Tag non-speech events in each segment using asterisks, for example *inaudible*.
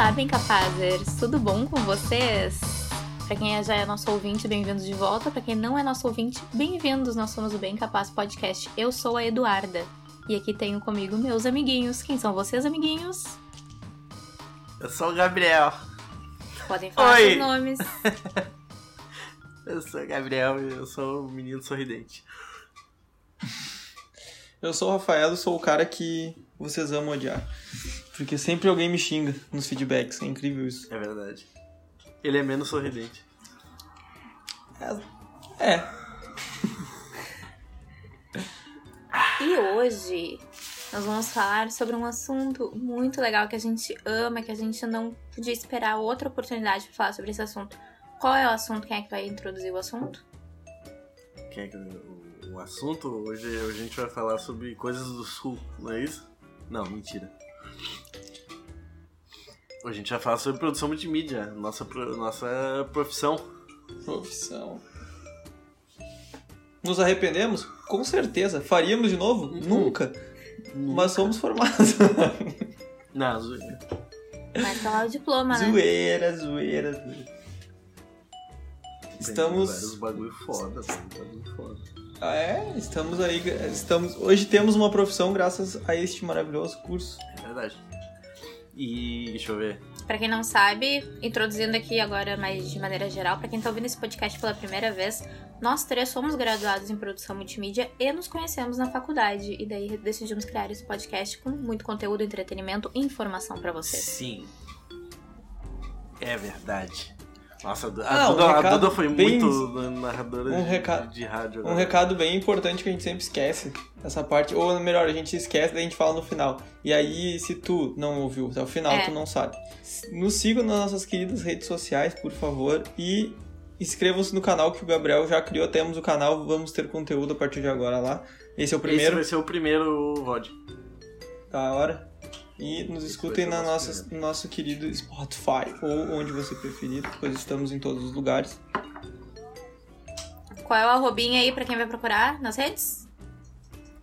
Olá, bem capazers! Tudo bom com vocês? Para quem já é nosso ouvinte, bem-vindos de volta. Para quem não é nosso ouvinte, bem-vindos. Nós somos o Bem Capaz Podcast. Eu sou a Eduarda e aqui tenho comigo meus amiguinhos. Quem são vocês, amiguinhos? Eu sou o Gabriel. Podem falar Oi. seus nomes. *laughs* Eu sou o Gabriel e eu sou o menino sorridente. Eu sou o Rafael, eu sou o cara que vocês amam odiar. Porque sempre alguém me xinga nos feedbacks, é incrível isso. É verdade. Ele é menos sorridente. É, E hoje nós vamos falar sobre um assunto muito legal que a gente ama, que a gente não podia esperar outra oportunidade para falar sobre esse assunto. Qual é o assunto? Quem é que vai introduzir o assunto? Quem é que o, o assunto? Hoje, hoje a gente vai falar sobre coisas do sul, não é isso? Não, mentira. Hoje a gente vai falar sobre produção multimídia, nossa, nossa profissão. profissão. Nos arrependemos? Com certeza. Faríamos de novo? Nunca. Mas somos formados. *laughs* Não, zoeira. Mas tá lá o diploma, né? zoeira, zoeira, zoeira. Estamos. vários bagulho foda, bagulho foda. Ah, é, estamos aí. Estamos... Hoje temos uma profissão graças a este maravilhoso curso. É verdade. E deixa eu ver. Pra quem não sabe, introduzindo aqui agora mais de maneira geral, pra quem tá ouvindo esse podcast pela primeira vez, nós três somos graduados em produção multimídia e nos conhecemos na faculdade. E daí decidimos criar esse podcast com muito conteúdo, entretenimento e informação pra vocês. Sim. É verdade. Nossa, a, Ah, um Duda, a recado Duda foi bem- muito narradora um de, recado- de rádio. Um agora. recado bem importante que a gente sempre esquece. Essa parte, ou melhor, a gente esquece, daí a gente fala no final. E aí, se tu não ouviu até o final, É. tu não sabe. Nos sigam nas nossas queridas redes sociais, por favor. E inscrevam-se no canal que o Gabriel já criou. Temos o canal, vamos ter conteúdo a partir de agora lá. Esse é o Esse primeiro vai ser o primeiro VOD. da hora. E nos escutem na nossa, no nosso querido Spotify, ou onde você preferir, pois estamos em todos os lugares. Qual é o arrobinha aí pra quem vai procurar nas redes?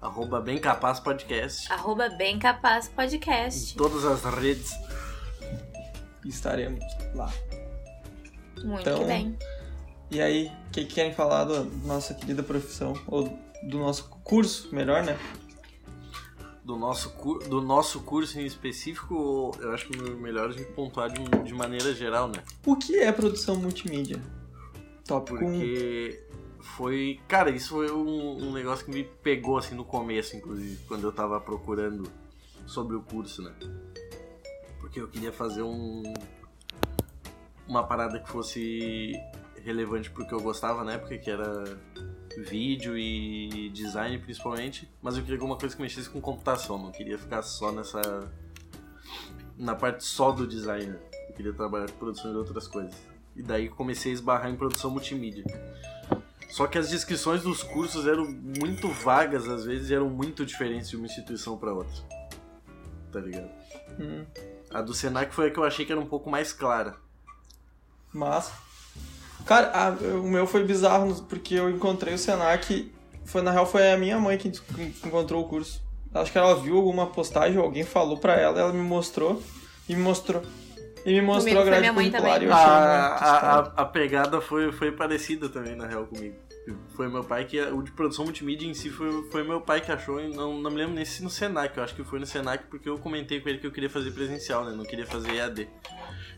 Arroba Bem Capaz Podcast. Arroba Bem Capaz Em Podcast. todas as redes. Estaremos lá. Muito Então, que bem. E aí, o que, que querem falar da nossa querida profissão? Ou do nosso curso, melhor, né? Do nosso, do nosso curso em específico, eu acho que o melhor a gente pontuar de, de maneira geral, né? O que é produção multimídia? Tópico 1. Porque foi. Cara, isso foi um, um negócio que me pegou assim no começo, inclusive, quando eu tava procurando sobre o curso, né? Porque eu queria fazer um. Uma parada que fosse relevante pro que eu gostava na época, que era vídeo e design principalmente, mas eu queria alguma coisa que mexesse com computação, não queria ficar só nessa. na parte só do design, eu queria trabalhar com produção de outras coisas. E daí comecei a esbarrar em produção multimídia. Só que as descrições dos cursos eram muito vagas às vezes e eram muito diferentes de uma instituição para outra. Tá ligado? Hum, A do Senac foi a que eu achei que era um pouco mais clara. massa. Cara, a- o meu foi bizarro, porque eu encontrei o Senac. Foi, na real, foi a minha mãe que encontrou o curso. Acho que ela viu alguma postagem, ou alguém falou pra ela, ela me mostrou. E me mostrou. E me mostrou Comigo a grade curricular e eu A, achei a, muito a, a pegada foi, foi parecida também, na real, comigo. Foi meu pai que. O de produção multimídia em si foi, foi meu pai que achou. e Não, não me lembro nem se no Senac. Eu acho que foi no Senac porque eu comentei com ele que eu queria fazer presencial, né? Não queria fazer EAD.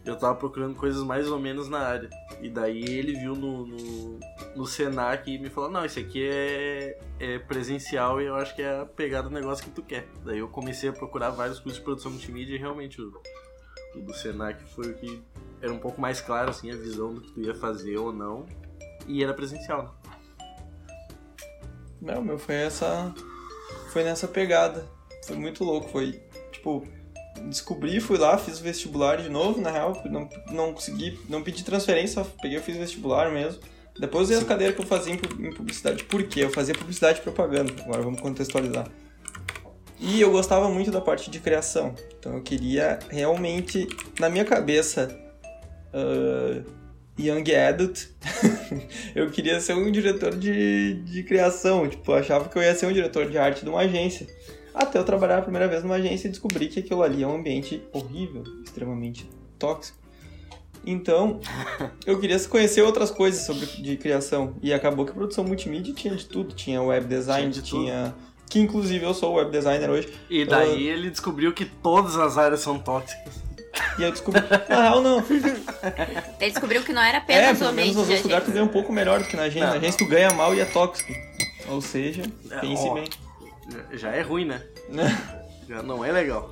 Eu tava procurando coisas mais ou menos na área. E daí ele viu no, no, no Senac e me falou: Não, esse aqui é, é presencial e eu acho que é a pegada do negócio que tu quer. Daí eu comecei a procurar vários cursos de produção multimídia e realmente o, o do Senac foi o que era um pouco mais claro, assim, a visão do que tu ia fazer ou não. E era presencial, né? Não, meu, foi essa. Foi nessa pegada. Foi muito louco. Foi, tipo, descobri, fui lá, fiz o vestibular de novo, na real. Não, não consegui, não pedi transferência, só peguei e fiz vestibular mesmo. Depois usei as cadeiras que eu fazia em pu- em publicidade. Por quê? Eu fazia publicidade e propaganda. Agora vamos contextualizar. E eu gostava muito da parte de criação. Então eu queria realmente, na minha cabeça, ah, young adult, *laughs* eu queria ser um diretor de, de criação. Tipo, eu achava que eu ia ser um diretor de arte de uma agência. Até eu trabalhar a primeira vez numa agência e descobri que aquilo ali é um ambiente horrível, extremamente tóxico. Então, eu queria conhecer outras coisas sobre de criação. E acabou que a produção multimídia tinha de tudo. Tinha web design, Tinha de tinha. Que inclusive eu sou web designer hoje. E daí ele descobriu que todas as áreas são tóxicas. E eu descobri. Na real, não. Ele descobriu que não era É, apenas o pelo menos ambiente nos outros lugares tu agência. ganha um pouco melhor do que na agência. Não, Na agência tu ganha mal e é tóxico. Ou seja, É, pense ó. bem. Já é ruim, né? Né? Já não é legal.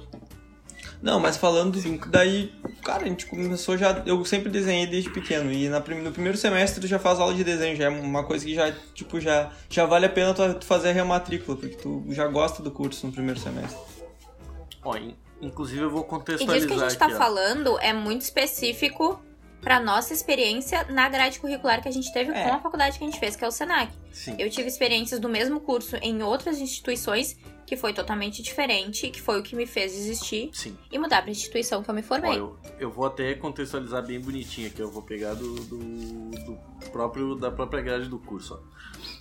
Não, mas falando daí, cara, a gente começou já. Eu sempre desenhei desde pequeno. E na, no primeiro semestre tu já faz aula de desenho. Já é uma coisa que já, tipo, já, já vale a pena tu, tu fazer a rematrícula, porque tu já gosta do curso no primeiro semestre. Ó, in- inclusive eu vou E contextualizar disso que a gente tá aqui, ó. falando é muito específico pra nossa experiência na grade curricular que a gente teve É. com a faculdade que a gente fez, que é o SENAC. Sim. Eu tive experiências do mesmo curso em outras instituições que foi totalmente diferente, que foi o que me fez desistir Sim. e mudar pra instituição que eu me Ó, formei. eu, eu vou até contextualizar bem bonitinho aqui. Eu vou pegar do, do, do próprio, da própria grade do curso. Ó.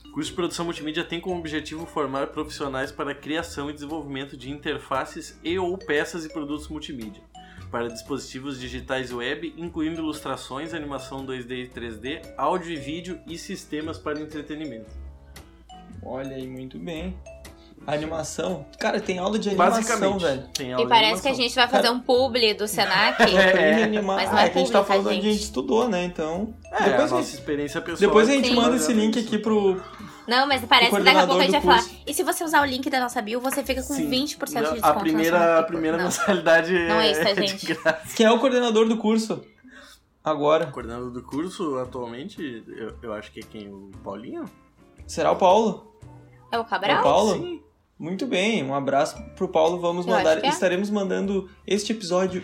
O curso de produção multimídia tem como objetivo formar profissionais para a criação e desenvolvimento de interfaces e ou peças e produtos multimídia para dispositivos digitais web, incluindo ilustrações, animação 2D e 3D, áudio e vídeo e sistemas para entretenimento. Olha aí, muito bem. A animação. Cara, tem aula de animação, Basicamente, velho. tem aula E parece que a gente vai fazer um publi do Senac. É, É, animar. mas não ah, é é que a gente tá pública, falando onde a gente. gente estudou, né? Então. É, depois, a a nossa gente, experiência pessoal. depois a gente Sim. manda esse link aqui pro. Não, mas parece O que daqui a pouco a gente vai falar. E se você usar o link da nossa bio, você fica com Sim. 20% de desconto. A primeira, sua a primeira Não. mensalidade *laughs* Não é isso, tá, de gente? Quem é o coordenador do curso? Agora. Coordenador do curso, atualmente, eu, eu acho que é quem? O Paulinho? Será o Paulo? É o É o Cabral? Paulo? Sim. Muito bem, um abraço pro Paulo. Vamos Eu mandar. é. Estaremos mandando este episódio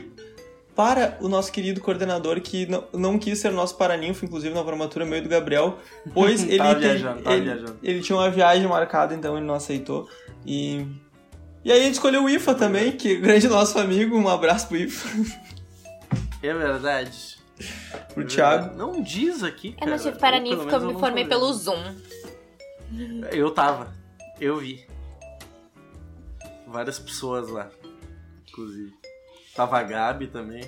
para o nosso querido coordenador que não, não quis ser nosso paraninfo, inclusive na formatura meio do Gabriel, pois *laughs* ele, Tava tem- viajando, tava ele, viajando. ele tinha uma viagem marcada, então ele não aceitou. E e aí a gente escolheu o IFA também, que é grande nosso amigo. Um abraço pro IFA, É verdade. *laughs* pro É Thiago. verdade. Não diz aqui, Eu cara. não tive paraninfo porque eu me formei pelo. Zoom. Eu tava. Eu vi. Várias pessoas lá. Inclusive. Tava a Gabi também.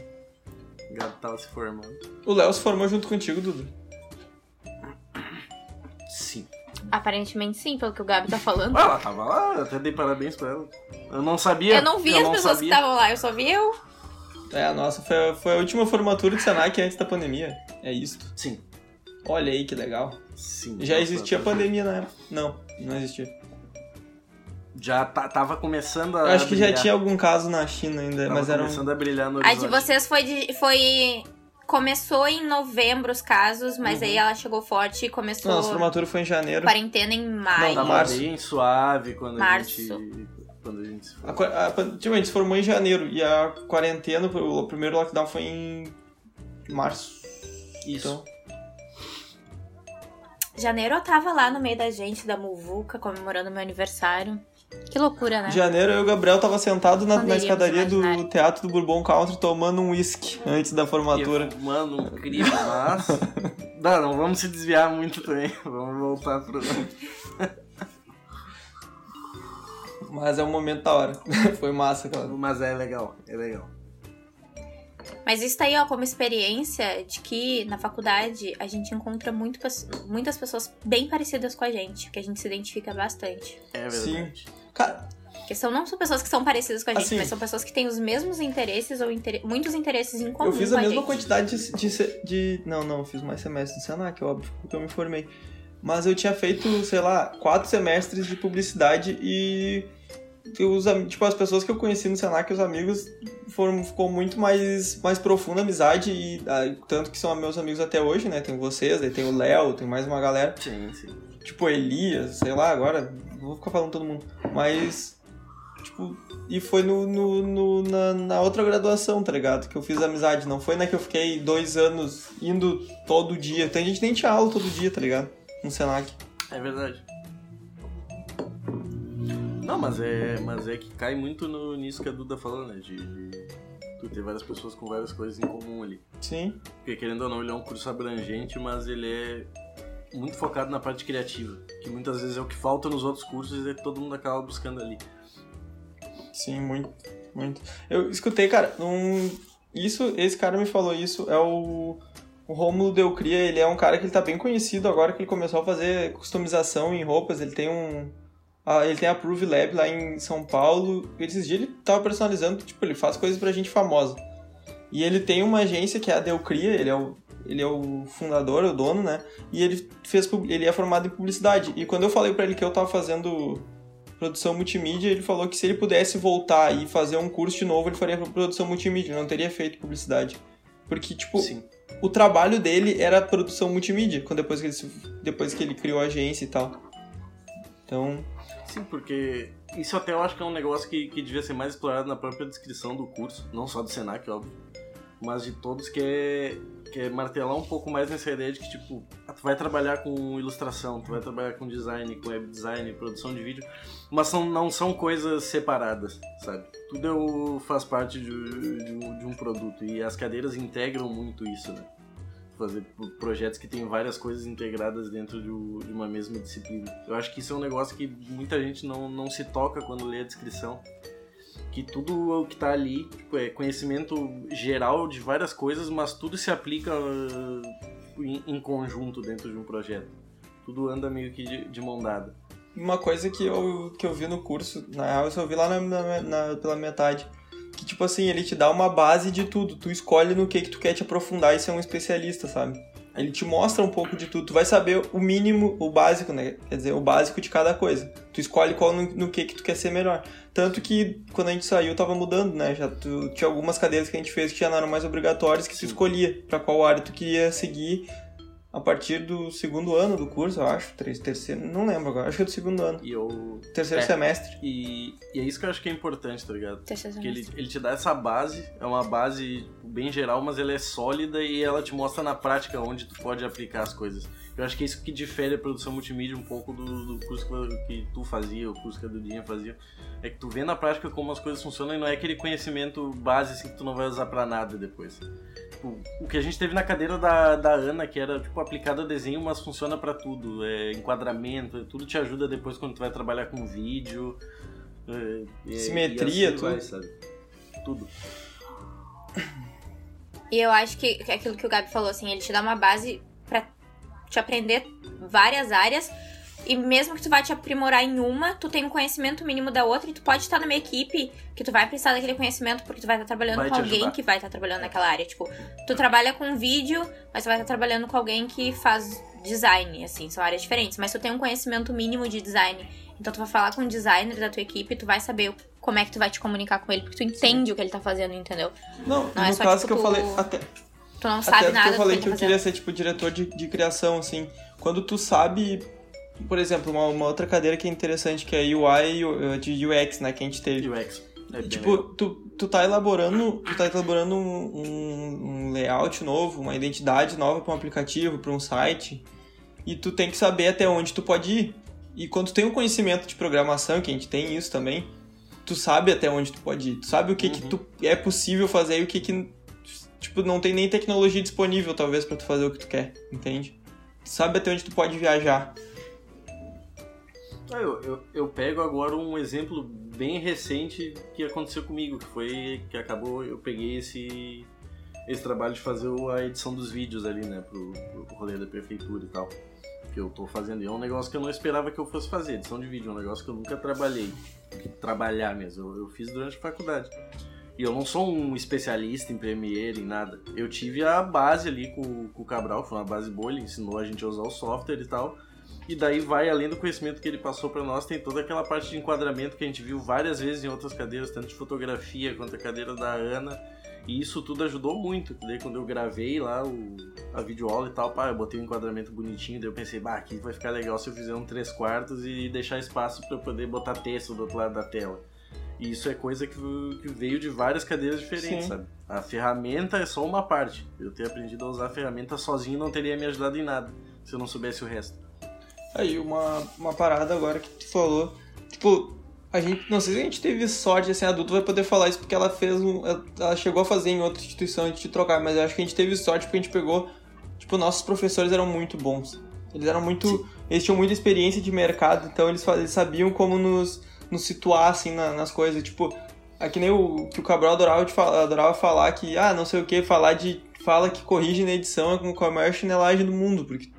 A Gabi tava se formando. O Léo se formou junto contigo, Dudu. Sim. Aparentemente sim, pelo que o Gabi tá falando. *laughs* Ah, ela tava lá, eu até dei parabéns pra ela. Eu não sabia. Eu não vi as não pessoas sabia. que estavam lá, eu só vi eu. É, a nossa foi, foi a última formatura de Senac antes da pandemia. É isto. Sim. Olha aí que legal. Sim. Já existia tá- pandemia na época? Não, não existia. Já ta- tava começando a. Eu acho que já brilhar. tinha algum caso na China ainda, Tava mas era um... começando a brilhar no A horizonte. de vocês foi de. Foi. Começou em novembro os casos, mas Uhum. aí ela chegou forte e começou Não, nossa formatura foi em janeiro. quarentena em maio. Não, Tava março. bem suave quando Março. a gente. Quando a gente se A, formou. a, pan- tipo, a gente se formou em janeiro e a quarentena, o primeiro lockdown foi em março. Isso. Então, Janeiro eu tava lá no meio da gente, da Muvuca, comemorando meu aniversário. Que loucura, né? em janeiro eu e o Gabriel tava sentado na, na escadaria do? Teatro do Bourbon Country tomando um whisky antes da formatura. E, Mano, incrível, mas. não, não vamos se desviar muito também. *laughs* Vamos voltar pro. Mas é um momento da hora. *laughs* foi massa, cara. Mas é legal, é legal. Mas isso tá aí, ó, como experiência de que na faculdade a gente encontra muito, muitas pessoas bem parecidas com a gente, que a gente se identifica bastante. É Sim. Cara, Porque são, não são pessoas que são parecidas com a gente, Assim. mas são pessoas que têm os mesmos interesses ou inter- muitos interesses em comum eu fiz com a mesma gente. quantidade de, de, de- Não, não, eu fiz mais semestres no Senac, óbvio, porque eu me formei. Mas eu tinha feito, sei lá, quatro semestres de publicidade e. Os, tipo, as pessoas que eu conheci no Senac, os amigos, foram, ficou muito mais, mais profunda a amizade, e ah, tanto que são meus amigos até hoje, né? Tem vocês, aí tem o Léo, tem mais uma galera. Sim, sim. Tipo, Elias, sei lá, agora, não vou ficar falando todo mundo. Mas, tipo, e foi no, no, no- na, na outra graduação, tá ligado? Que eu fiz amizade. Não foi na que eu fiquei dois anos indo todo dia. Tem gente que nem tinha aula todo dia, tá ligado? No Senac. É verdade. Não, mas é, mas é que cai muito no, nisso que a Duda falou, né? De, de tu ter várias pessoas com várias coisas em comum ali. Sim. Porque querendo ou não, ele é um curso abrangente, mas ele é muito focado na parte criativa. Que muitas vezes é o que falta nos outros cursos e todo mundo acaba buscando ali. Sim, muito, muito. Eu escutei, cara, num, isso, esse cara me falou isso, é o, o Romulo Delcria, ele é um cara que ele tá bem conhecido agora que ele começou a fazer customização em roupas, ele tem um... ele tem a Prove Lab lá em São Paulo, esses dias ele tava personalizando, tipo, ele faz coisas pra gente famosa. E ele tem uma agência que é a Delcria, ele é o, ele é o fundador, o dono, né? E ele fez ele é formado em publicidade. E quando eu falei pra ele que eu tava fazendo produção multimídia, ele falou que se ele pudesse voltar e fazer um curso de novo, ele faria produção multimídia, ele não teria feito publicidade. Porque, tipo, Sim. o trabalho dele era produção multimídia, quando depois que ele, se- depois que ele criou a agência e tal. Então, Sim, porque isso até eu acho que é um negócio que, que devia ser mais explorado na própria descrição do curso, não só do Senac, óbvio, mas de todos, que é, que é martelar um pouco mais nessa ideia de que, tipo, tu vai trabalhar com ilustração, tu vai trabalhar com design, com web design, produção de vídeo, mas são, não são coisas separadas, sabe? Tudo é faz parte de, de de um produto e as cadeiras integram muito isso, né? fazer pro- projetos que tem várias coisas integradas dentro de, de uma mesma disciplina. Eu acho que isso é um negócio que muita gente não, não se toca quando lê a descrição. Que tudo o que tá ali tipo, é conhecimento geral de várias coisas, mas tudo se aplica uh, em, em conjunto dentro de um projeto. Tudo anda meio que de, de mão dada. uma coisa que eu, que eu vi no curso, na real, eu só vi lá na, na- na- pela metade. Que, tipo assim, ele te dá uma base de tudo. Tu escolhe no que, que tu quer te aprofundar e ser um especialista, sabe? Ele te mostra um pouco de tudo. Tu vai saber o mínimo, o básico, né? Quer dizer, o básico de cada coisa. Tu escolhe qual no, no que, que tu quer ser melhor. Tanto que quando a gente saiu, tava mudando, né? Já tu, tinha algumas cadeiras que a gente fez que já não eram mais obrigatórias, que tu Sim. escolhia pra qual área tu queria seguir a partir do segundo ano do curso, eu acho. Três, terceiro, não lembro agora. Acho que é do segundo ano. E eu. Terceiro É. semestre. E, e é isso que eu acho que é importante, tá ligado? Terceiro Porque ele, semestre. ele te dá essa base, é uma base tipo, bem geral, mas ela é sólida e ela te mostra na prática onde tu pode aplicar as coisas. Eu acho que é isso que difere a produção multimídia um pouco do, do curso que, que tu fazia, o curso que a Dudinha fazia. É que tu vê na prática como as coisas funcionam e não é aquele conhecimento base assim que tu não vai usar pra nada depois. Tipo, o que a gente teve na cadeira da, da Ana, que era tipo aplicado a desenho, mas funciona pra tudo. É enquadramento, tudo te ajuda depois quando tu vai trabalhar com vídeo. é, e- Simetria, e assim vai, tudo. sabe? Tudo. E eu acho que é aquilo que o Gabi falou, assim, ele te dá uma base pra te aprender várias áreas. E mesmo que tu vá te aprimorar em uma, tu tem um conhecimento mínimo da outra e tu pode estar numa equipe que tu vai precisar daquele conhecimento porque tu vai estar trabalhando Vai com alguém ajudar. que vai estar trabalhando naquela área. Tipo, tu trabalha com vídeo, mas tu vai estar trabalhando com alguém que faz design, assim, são áreas diferentes. Mas tu tem um conhecimento mínimo de design. Então tu vai falar com o designer da tua equipe e tu vai saber como é que tu vai te comunicar com ele, porque tu entende o que ele tá fazendo, entendeu? Não, Não, é só, caso tipo, que eu falei, tu- até, Tu não sabe até nada que eu falei que que eu tá queria ser tipo diretor de, de criação, assim. Quando tu sabe, por exemplo, uma, uma outra cadeira que é interessante, que é UI e u- de UX, né, que a gente teve. UX. É Tipo, legal. tu, tu tá elaborando, tu tá elaborando um, um- layout novo, uma identidade nova para um aplicativo, para um site, e tu tem que saber até onde tu pode ir. E quando tu tem um conhecimento de programação, que a gente tem isso também, tu sabe até onde tu pode ir. Tu sabe o que que Uhum. tu é possível fazer e o que que tipo não tem nem tecnologia disponível talvez para tu fazer o que tu quer, entende? Tu sabe até onde tu pode viajar. Ah, Eu, eu, eu pego agora um exemplo bem recente que aconteceu comigo, que foi que acabou, eu peguei esse, esse trabalho de fazer a edição dos vídeos ali, né, pro, pro rolê da prefeitura e tal, que eu tô fazendo. E é um negócio que eu não esperava que eu fosse fazer, edição de vídeo, é um negócio que eu nunca trabalhei, trabalhar mesmo, eu, eu fiz durante a faculdade. E eu não sou um especialista em Premiere, em nada. Eu tive a base ali com, com o Cabral, foi uma base boa, ele ensinou a gente a usar o software e tal. E daí vai além do conhecimento que ele passou pra nós, tem toda aquela parte de enquadramento que a gente viu várias vezes em outras cadeiras, tanto de fotografia quanto a cadeira da Ana. E isso tudo ajudou muito. Daí quando eu gravei lá o, a videoaula e tal, pá, eu botei um enquadramento bonitinho, daí eu pensei, bah, aqui vai ficar legal se eu fizer um 3 quartos e deixar espaço eu poder botar texto do outro lado da tela. E isso é coisa que, que veio de várias cadeiras diferentes, Sim. sabe? A ferramenta é só uma parte. Eu ter aprendido a usar a ferramenta sozinho não teria me ajudado em nada, se eu não soubesse o resto. Aí, uma, uma parada agora que tu falou. Tipo, a gente. Não sei se a gente teve sorte, assim, adulto vai poder falar isso porque ela fez um. Ela chegou a fazer em outra instituição antes de trocar, mas eu acho que a gente teve sorte porque a gente pegou. Tipo, nossos professores eram muito bons. Eles eram muito. Sim. Eles tinham muita experiência de mercado, então eles, eles sabiam como nos, nos situar, assim, na- nas coisas. Tipo, É que nem o que o Cabral adorava, de falar, adorava falar que, ah, não sei o que, falar de. Fala que corrige na edição é com a maior chinelagem do mundo. Porque,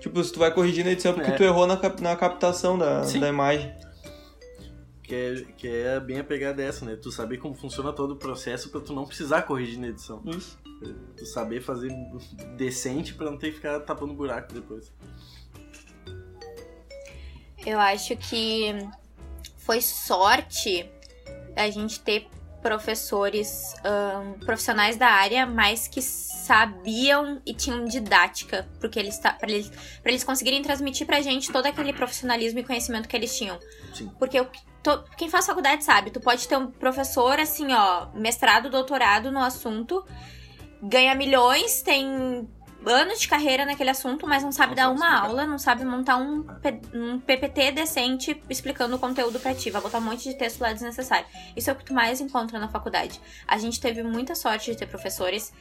tipo, se tu vai corrigir na edição é porque É. tu errou na, cap- na captação da, Sim. da imagem. Que é, que é bem a pegada dessa, né? Tu saber como funciona todo o processo pra tu não precisar corrigir na edição. Isso. Tu saber fazer decente pra não ter que ficar tapando buraco depois. Eu acho que foi sorte a gente ter professores ahn, profissionais da área, mas que sabiam e tinham didática, porque eles pra eles, pra eles conseguirem transmitir pra gente todo aquele profissionalismo e conhecimento que eles tinham. Sim. Porque to- quem faz faculdade sabe, tu pode ter um professor assim, ó, mestrado, doutorado no assunto, ganha milhões, tem anos de carreira naquele assunto, mas não sabe Não dar sabe uma explicar. aula, não sabe montar um, um PPT decente explicando o conteúdo pra ti. Vai botar um monte de texto lá desnecessário. Isso é o que tu mais encontra na faculdade. A gente teve muita sorte de ter professores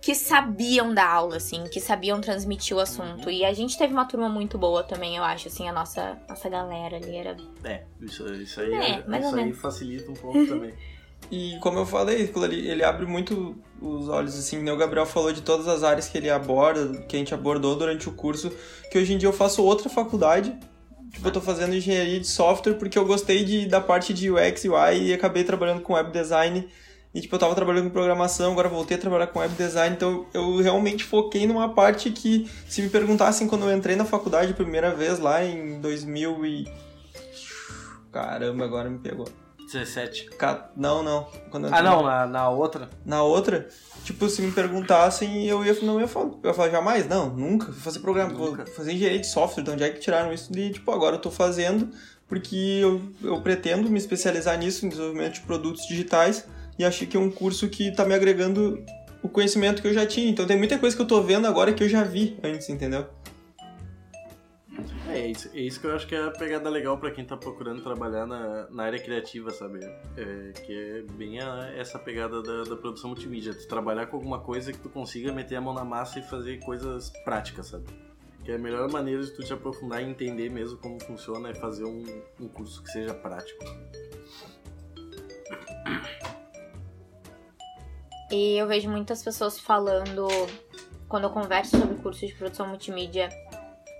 que sabiam dar aula, assim, que sabiam transmitir o assunto. E a gente teve uma turma muito boa também, eu acho, assim, a nossa, nossa galera ali era. É, isso, isso aí, É, é, isso aí facilita um pouco também. *laughs* E como eu falei, ele abre muito os olhos, assim, né? O Gabriel falou de todas as áreas que ele aborda, que a gente abordou durante o curso, que hoje em dia eu faço outra faculdade. Tipo, eu tô fazendo engenharia de software porque eu gostei de, da parte de UX e UI e acabei trabalhando com web design. E, tipo, eu tava trabalhando com programação, agora voltei a trabalhar com web design, então eu realmente foquei numa parte que, se me perguntassem quando eu entrei na faculdade a primeira vez, lá em 2000 e... Caramba, agora me pegou. 17. Ca- Não, não. Quando eu Ah, entrei não, na, na outra. na outra, tipo, se me perguntassem, eu ia, não ia falar, eu ia falar jamais, não, nunca, vou fazer programa, Nunca. vou fazer engenharia de software, então onde é que tiraram isso de, tipo, agora eu tô fazendo, porque eu, eu pretendo me especializar nisso, em desenvolvimento de produtos digitais, e achei que é um curso que tá me agregando o conhecimento que eu já tinha, então tem muita coisa que eu tô vendo agora que eu já vi antes, entendeu? Isso, é isso que eu acho que é a pegada legal pra quem tá procurando trabalhar na, na área criativa, sabe? É, que é bem a- essa pegada da, da produção multimídia. Trabalhar com alguma coisa que tu consiga meter a mão na massa e fazer coisas práticas, sabe? Que é a melhor maneira de tu te aprofundar e entender mesmo como funciona é fazer um, um curso que seja prático. E eu vejo muitas pessoas falando, quando eu converso sobre curso de produção multimídia,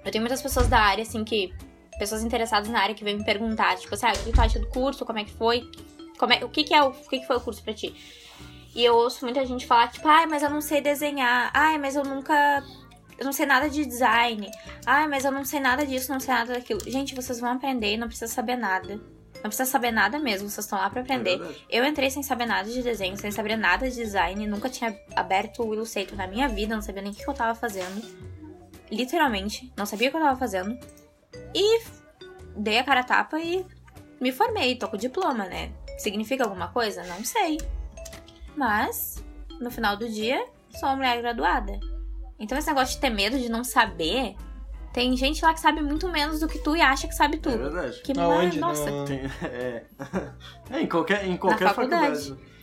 eu tenho muitas pessoas da área, assim, que. Pessoas interessadas na área que vêm me perguntar, tipo assim, ah, o que tu acha do curso? Como é que foi? Como é, o que, que é o, o que, que foi o curso pra ti? E eu ouço muita gente falar, tipo, ai, mas eu não sei desenhar, ai, mas eu nunca. Eu não sei nada de design. Ai, mas eu não sei nada disso, não sei nada daquilo. Gente, vocês vão aprender e não precisa saber nada. Não precisa saber nada mesmo, vocês estão lá pra aprender. É. Eu entrei sem saber nada de desenho, sem saber nada de design, nunca tinha aberto o Illustrator na minha vida, não sabia nem o que eu tava fazendo. Literalmente, não sabia o que eu tava fazendo. E dei a cara a tapa e me formei, tô com diploma, né? Significa alguma coisa? Não sei. Mas, no final do dia, sou uma mulher graduada. Então esse negócio de ter medo de não saber, tem gente lá que sabe muito menos do que tu e acha que sabe É tudo. verdade. Que Aonde? mar... Nossa, No- Tem- *laughs* é. *laughs* É, em qualquer, em qualquer faculdade. faculdade.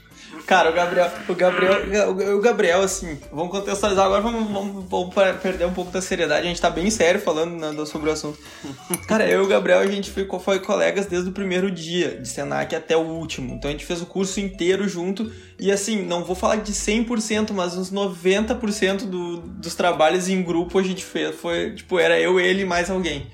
Cara, o Gabriel, o Gabriel, o Gabriel, assim, vamos contextualizar agora, vamos, vamos, vamos perder um pouco da seriedade, a gente tá bem sério falando né, sobre o assunto. Cara, eu e o Gabriel, a gente ficou, foi colegas desde o primeiro dia de Senac até o último, então a gente fez o curso inteiro junto, e assim, não vou falar de 100%, mas uns 90% do, dos trabalhos em grupo a gente fez, foi, tipo, era eu, ele e mais alguém.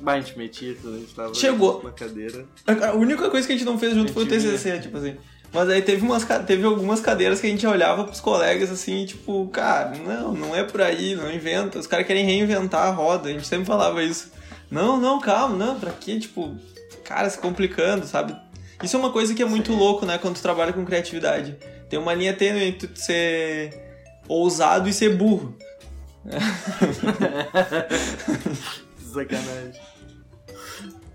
Bah, a gente metia a gente tava Chegou. na cadeira. A única coisa que a gente não fez junto foi o TCC, tipo assim. Mas aí teve, umas, teve algumas cadeiras que a gente olhava pros colegas assim, tipo, cara, não, não é por aí, não inventa. Os caras querem reinventar a roda, a gente sempre falava isso. Não, não, calma, não, pra quê? Tipo, cara, se complicando, sabe? Isso é uma coisa que é muito louco, né, quando tu trabalha com criatividade. Tem uma linha tênue entre tu ser ousado e ser burro. *laughs* Sacanagem.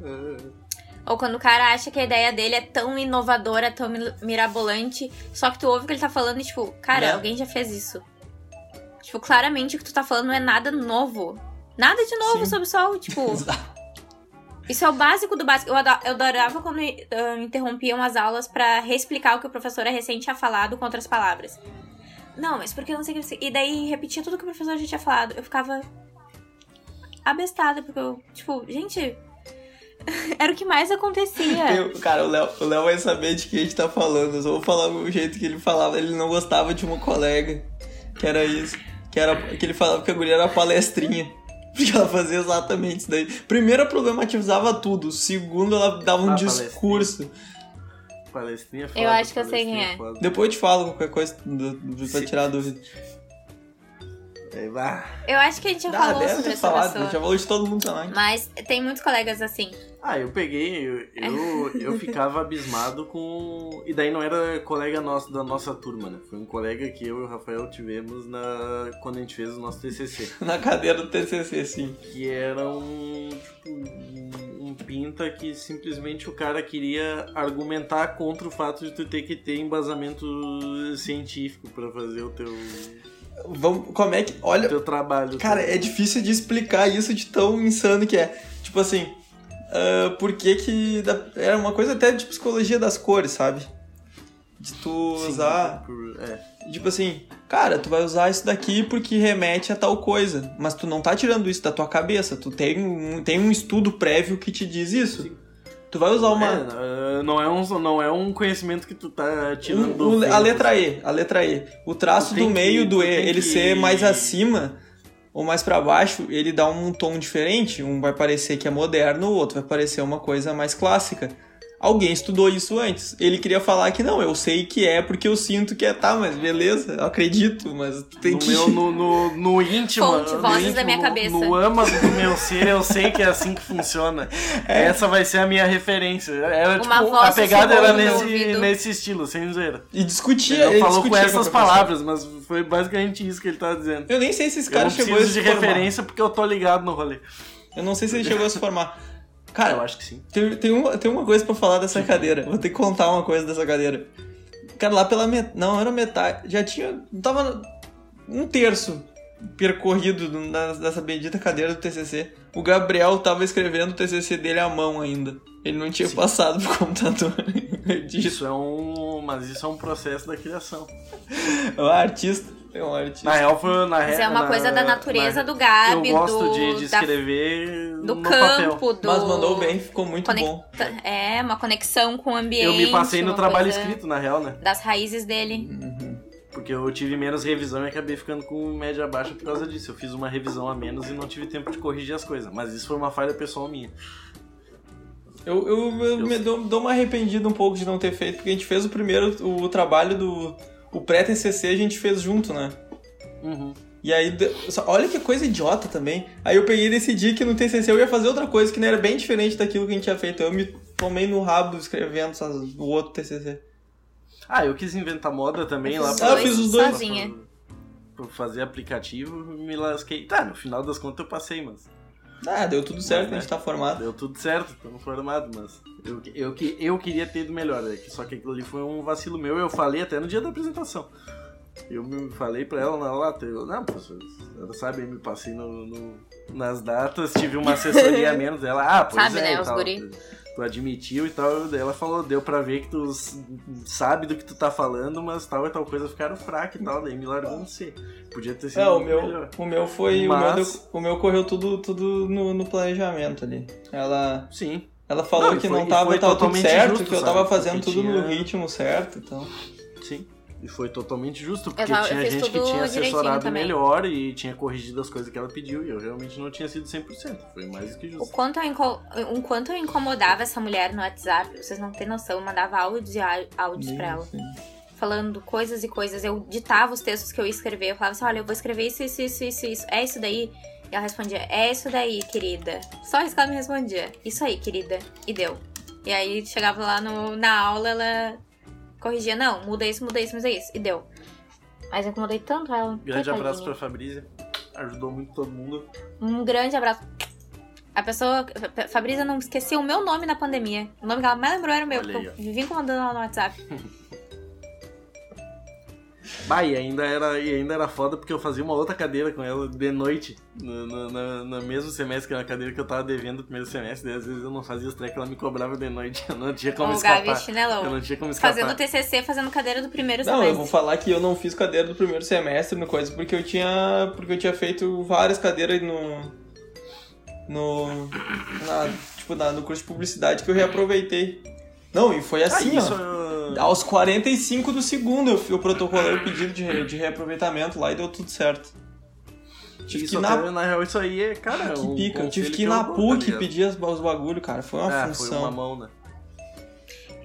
*laughs* É. Ou quando o cara acha que a ideia dele é tão inovadora, tão mi- mirabolante, só que tu ouve o que ele tá falando e, tipo, cara, Né? alguém já fez isso. Tipo, claramente o que tu tá falando não é nada novo. Nada de novo Sim. sobre o sol, tipo. *laughs* Isso é o básico do básico. Eu ado- eu adorava quando ah, interrompiam as aulas pra reexplicar o que o professor recente tinha falado com outras palavras. Não, mas porque eu não sei o que. E daí repetia tudo que o professor já tinha falado. Eu ficava abestada, porque eu, tipo, gente. *laughs* Era o que mais acontecia. Eu- cara, o Léo, o Léo vai saber de que a gente tá falando. Eu só vou falar o jeito que ele falava. Ele não gostava de uma colega. Que era isso. Que, era, que ele falava que a guria era palestrinha. *laughs* Porque ela fazia exatamente isso daí. Primeiro, ela problematizava tudo. Segundo, ela dava um Ah, discurso. Palestrinha é foda, Eu acho que eu sei palestrinha quem é. foda. Depois eu te falo qualquer coisa do, do, pra tirar a dúvida. Eu acho que a gente já Ah, falou deve sobre ter essa falado. A pessoa. gente já falou de todo mundo também. Mas tem muitos colegas assim. Ah, eu peguei, eu, eu, eu *laughs* ficava abismado com. E daí não era colega nosso da nossa turma, né? Foi um colega que eu e o Rafael tivemos na... quando a gente fez o nosso TCC. *laughs* Na cadeira do TCC, sim. Que era um. Tipo, um, um pinta que simplesmente o cara queria argumentar contra o fato de tu ter que ter embasamento científico pra fazer o teu, Vamos, como é que. Olha, teu trabalho. Cara, é difícil de explicar isso de tão insano que é. Tipo assim, ah, por que que. Era uma coisa até de psicologia das cores, sabe? De tu Sim, usar. é. Tipo assim, cara, tu vai usar isso daqui porque remete a tal coisa. Mas tu não tá tirando isso da tua cabeça. Tu tem um, tem um estudo prévio que te diz isso. Sim. Tu vai usar uma. É, não, é um, não é um conhecimento que tu tá tirando Um- a letra E, a letra E. O traço do meio que- do E, ele que- ser mais acima ou mais pra baixo, ele dá um tom diferente. Um vai parecer que é moderno, o outro vai parecer uma coisa mais clássica. Alguém estudou isso antes. Ele queria falar que não, eu sei que é porque eu sinto que é, tá, mas beleza, eu acredito, mas tem no que. meu, no, no, no *laughs* íntimo. Fonte, no vozes íntimo, da minha no- cabeça. No âmago do meu ser, eu sei que é assim que funciona. *laughs* Essa vai ser a minha referência. Era, Uma tipo, voz a pegada era nesse, ouvido. nesse estilo, sem zoeira. E discutia, Ele falou com discutia essas professora. palavras, mas foi basicamente isso que ele tava dizendo. Eu nem sei se esse Eu não cara chegou a preciso se de formar. referência porque eu tô ligado no rolê. Eu não sei se ele chegou a se formar. Cara, eu acho que sim. Tem, tem, uma, tem uma coisa pra falar dessa cadeira. Vou ter que contar uma coisa dessa cadeira. Cara, lá pela metade. Não, era metade. Já tinha. Tava um terço percorrido na- nessa bendita cadeira do TCC. O Gabriel tava escrevendo o TCC dele à mão ainda. Ele não tinha Sim. passado pro computador. *laughs* Isso é um. Mas isso é um processo da criação. É um artista. É um artista. Na real, foi na Mas re- é uma na- coisa da natureza na- do Gabi, Eu gosto do, de, de da- escrever do no papel. campo, do... Mas mandou bem, ficou muito bom. É, uma conexão com o ambiente. Eu me passei no trabalho coisa escrito, na real, né? Das raízes dele. Uhum. Porque eu tive menos revisão e acabei ficando com média baixa por causa disso. Eu fiz uma revisão a menos e não tive tempo de corrigir as coisas. Mas isso foi uma falha pessoal minha. Eu, eu, eu me dou, dou uma arrependida um pouco de não ter feito, porque a gente fez o primeiro, o, trabalho do. O pré-TCC a gente fez junto, né? Uhum. E aí, olha que coisa idiota também. Aí eu peguei e decidi que no TCC eu ia fazer outra coisa que não era bem diferente daquilo que a gente tinha feito. Eu me tomei no rabo escrevendo essas- o outro TCC. Ah, eu quis inventar moda também Eu lá Ah, eu fiz os dois. sozinha. Pra fazer aplicativo, me lasquei. Tá, no final das contas eu passei, mas. Ah, deu tudo certo, Mas, a gente tá formado. Deu tudo certo, estamos formados, mas. Eu, eu, que- eu queria ter ido melhor, é que só que aquilo ali foi um vacilo meu. Eu falei até no dia da apresentação. Eu me falei pra ela na lata, eu, não, professor, ela sabe, eu me passei no, no- nas datas, tive uma assessoria a menos. Ela, ah, pois Sabe, é, né, e os tal. guri. Tu admitiu e tal, daí ela falou, deu pra ver que tu sabe do que tu tá falando, mas tal e tal coisa ficaram fraca e tal, daí me largou no C. Podia ter sido É, o meu, melhor. o meu foi. Mas- O, meu deu- o meu correu tudo, tudo no, no planejamento ali. Ela. Sim. Ela falou Não, e que foi- não e tava, foi tava tudo totalmente certo, justo, que eu sabe? tava fazendo Porque tudo no tinha- ritmo certo, então. Sim. E foi totalmente justo, porque eu tinha gente que tinha assessorado melhor e tinha corrigido as coisas que ela pediu e eu realmente não tinha sido 100%. Foi mais do que O justo. quanto, eu inco- o quanto eu incomodava essa mulher no WhatsApp, vocês não têm noção. Eu mandava áudios e áudios pra ela. Sim. Falando coisas e coisas. Eu ditava os textos que eu ia escrever. Eu falava assim: olha, eu vou escrever isso, isso, isso, isso, isso. É isso daí? E ela respondia: é isso daí, querida. Só isso que ela me respondia: isso aí, querida. E deu. E aí chegava lá no, na aula, ela corrigia: não, muda isso, muda isso, muda isso. E deu. Mas eu incomodei tanto ela. Grande coitadinha. abraço pra Fabrícia. Ajudou muito todo mundo. Um grande abraço. A pessoa. Fa- Fabrícia não esqueceu o meu nome na pandemia. O nome que ela mais lembrou era o meu, Olha porque aí, eu vivi incomodando ela no WhatsApp. *laughs* Bah, e ainda era, e ainda era foda porque eu fazia uma outra cadeira com ela de noite, no, no, no- no mesmo semestre, que era a cadeira que eu tava devendo no primeiro semestre, daí às vezes eu não fazia os trecos, ela me cobrava de noite, *laughs* eu não tinha como o Gabi escapar. chinelão. Eu não tinha como escapar. Fazendo TCC, fazendo cadeira do primeiro Não, eu semestre. vou falar que eu não fiz cadeira do primeiro semestre no coisa, porque eu tinha. Porque eu tinha feito várias cadeiras no. No. Na, tipo, na, no curso de publicidade que eu reaproveitei. Não, e foi assim, ah, isso, ó. uh, Aos 45 do segundo eu, eu protocolei o pedido de, re- de reaproveitamento lá e deu tudo certo. Tive isso que na, na real, isso aí é, cara, Ah, que pica. Eu tive que ir eu na tá PUC pedir as- os bagulho, cara. Foi uma É, função. foi uma mão, né?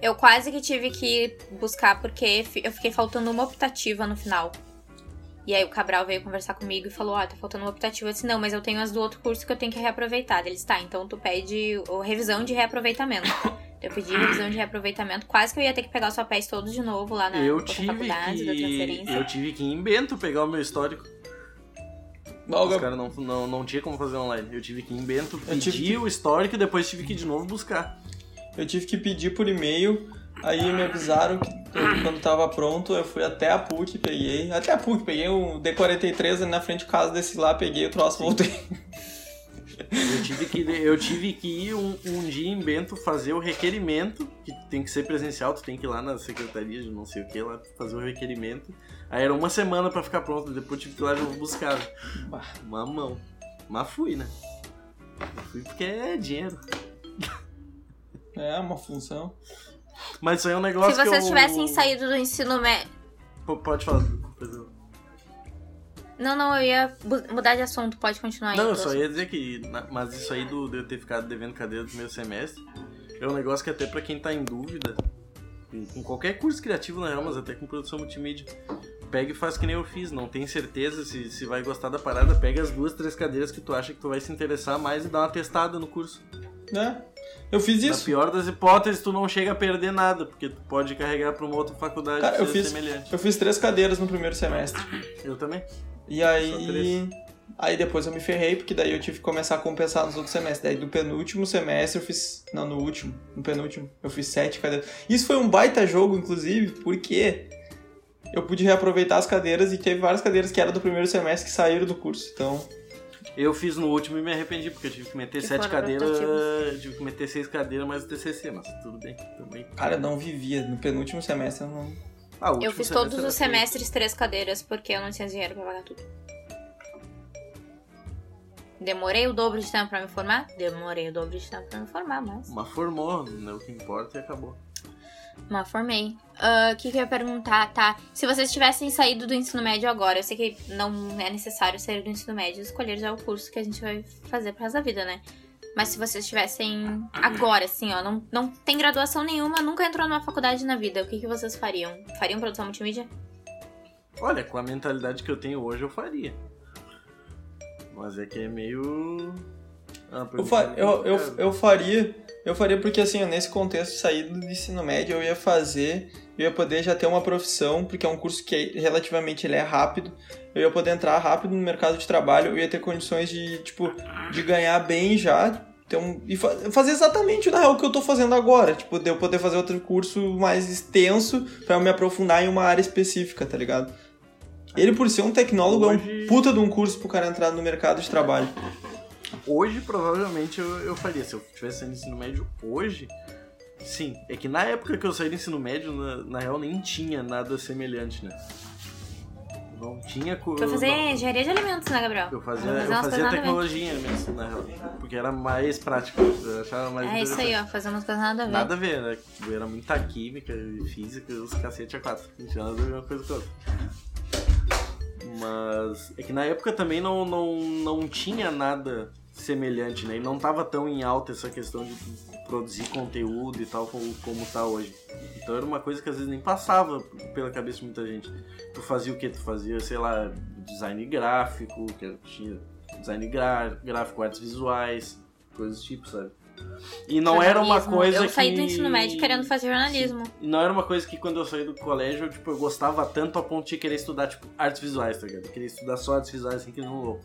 Eu quase que tive que buscar porque eu fiquei faltando uma optativa no final. E aí o Cabral veio conversar comigo e falou, ó, tá faltando uma optativa. Eu disse, não, mas eu tenho as do outro curso que eu tenho que reaproveitar. Eles, tá, então tu pede o revisão de reaproveitamento. Eu pedi revisão de reaproveitamento. Quase que eu ia ter que pegar os papéis todos de novo lá na eu tive faculdade da que. transferência. Eu tive que ir em Bento pegar o meu histórico. Não, Os caras não, não, não tinha como fazer online. Eu tive que ir em Bento, Eu pedir tive que- o histórico e depois tive que ir de novo buscar. Eu tive que pedir por e-mail, aí me avisaram que *clears throat* quando tava pronto, eu fui até a PUC, peguei. Até a PUC, peguei um D43 ali na frente de casa desse lá, peguei o troço, voltei. Eu tive que, eu tive que ir um, um dia em Bento fazer o requerimento, que tem que ser presencial, tu tem que ir lá na secretaria de não sei o que lá fazer o requerimento. Aí era uma semana pra ficar pronto, depois tive que ir lá de novo buscar. Bah. Uma mão. Mas fui, né? Fui porque é dinheiro. É, uma função. Mas isso aí é um negócio Se que vocês eu... tivessem saído do ensino médio. Pode falar. eu- Não, não, eu ia mudar de assunto, pode continuar aí. Não, eu só ia dizer que. Mas isso aí do, de eu ter ficado devendo cadeira do primeiro semestre é um negócio que até pra quem tá em dúvida, com- com qualquer curso criativo na real, mas até com produção multimídia, pega e faz que nem eu fiz. Não tem certeza se, se vai gostar da parada, pega as duas, três cadeiras que tu acha que tu vai se interessar mais e dá uma testada no curso. Né? Eu fiz Na isso. pior das hipóteses, tu não chega a perder nada, porque tu pode carregar pra uma outra faculdade Cara, eu fiz- semelhante. Eu fiz três cadeiras no primeiro semestre. Eu também. E aí. Aí depois eu me ferrei, porque daí eu tive que começar a compensar nos outros semestres. Daí do penúltimo semestre eu fiz. Não, no último. No penúltimo, eu fiz sete cadeiras. Isso foi um baita jogo, inclusive, porque eu pude reaproveitar as cadeiras e teve várias cadeiras que eram do primeiro semestre que saíram do curso. Então. Eu fiz no último e me arrependi, porque eu tive que meter Que sete cadeiras. Tive que meter seis cadeiras mais o TCC, mas tudo bem também. Cara, eu não vivia. No penúltimo semestre eu não. Ah, Eu fiz semestre todos os semestres três cadeiras, porque eu não tinha dinheiro pra pagar tudo. Demorei o dobro de tempo pra me formar? Demorei o dobro de tempo pra me formar, mas. Mas formou, né? O que importa e acabou. Mas formei. Ah, O que, que eu ia perguntar? Tá. Se vocês tivessem saído do ensino médio agora, eu sei que não é necessário sair do ensino médio, escolher já o curso que a gente vai fazer pro resto da vida, né? Mas se vocês tivessem agora, assim, ó, não, não tem graduação nenhuma, nunca entrou numa faculdade na vida, o que, que vocês fariam? Fariam produção multimídia? Olha, com a mentalidade que eu tenho hoje, eu faria. Mas é que é meio. Ah, Eu, pergunta fa- eu, eu, eu faria. Eu faria porque, assim, nesse contexto de saída do ensino médio, eu ia fazer, eu ia poder já ter uma profissão, porque é um curso que é, relativamente ele é rápido. Eu ia poder entrar rápido no mercado de trabalho, eu ia ter condições de, tipo, de ganhar bem já. Ter um, e fa- fazer exatamente na real o que eu tô fazendo agora. Tipo, de eu poder fazer outro curso mais extenso pra eu me aprofundar em uma área específica, tá ligado? Ele, por ser um tecnólogo, é um puta de um curso pro cara entrar no mercado de trabalho. Hoje, provavelmente, eu, eu faria. Se eu tivesse saído do ensino médio hoje, sim. É que na época que eu saí do ensino médio, na, na real, nem tinha nada semelhante, né? Não tinha coisa. Foi fazer engenharia de alimentos, né, Gabriel? Eu fazia, eu fazia tecnologia mesmo, na real. Porque era mais prático. Eu achava mais É isso aí, ó, fazer umas coisas nada a ver. Nada a ver, né? Era muita química e física, os cacete a quatro. Não tinha nada a ver uma coisa com a outra. Mas é que na época também não, não, não tinha nada semelhante, né? E não tava tão em alta essa questão de produzir conteúdo e tal como, como tá hoje. Então era uma coisa que às vezes nem passava pela cabeça de muita gente. Tu fazia o que? Tu fazia, sei lá, design gráfico, que tinha design gráfico, artes visuais, coisas do tipo, sabe? E não era uma coisa Eu saí que... do ensino médio querendo fazer jornalismo. E não era uma coisa que quando eu saí do colégio, eu, tipo, eu gostava tanto a ponto de querer estudar, tipo, artes visuais, tá ligado? Eu queria estudar só artes visuais assim que um louco.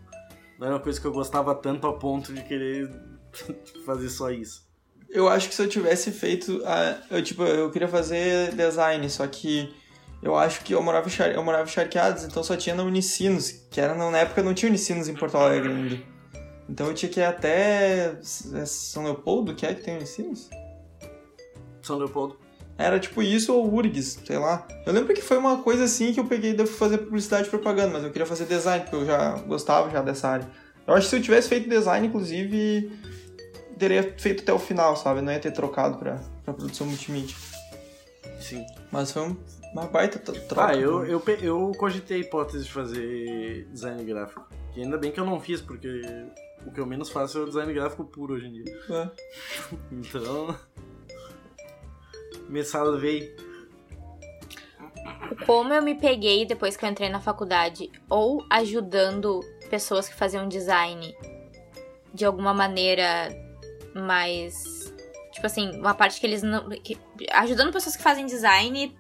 Não era uma coisa que eu gostava tanto a ponto de querer *laughs* fazer só isso. Eu acho que se eu tivesse feito. A, eu, tipo, eu queria fazer design, só que eu acho que eu morava, eu morava em Charqueados, então só tinha na Unicinos, que era na época não tinha Unicinos em Porto Alegre ainda. Então eu tinha que ir até São Leopoldo, que é que tem Unicinos? São Leopoldo. Era tipo isso ou URGS, sei lá. Eu lembro que foi uma coisa assim que eu peguei e fui fazer publicidade e propaganda, mas eu queria fazer design, porque eu já gostava já dessa área. Eu acho que se eu tivesse feito design, inclusive, teria feito até o final, sabe? Não ia ter trocado pra, pra produção multimídia. Sim. Mas foi um- uma baita tro- troca. Ah, eu, pô. eu, pe- eu cogitei a hipótese de fazer design gráfico. Que ainda bem que eu não fiz, porque o que eu menos faço é o design gráfico puro hoje em dia. É. *laughs* Então. Messala veio. Como eu me peguei depois que eu entrei na faculdade, ou ajudando pessoas que faziam design de alguma maneira mais. Tipo assim, uma parte que eles não. que- ajudando pessoas que fazem design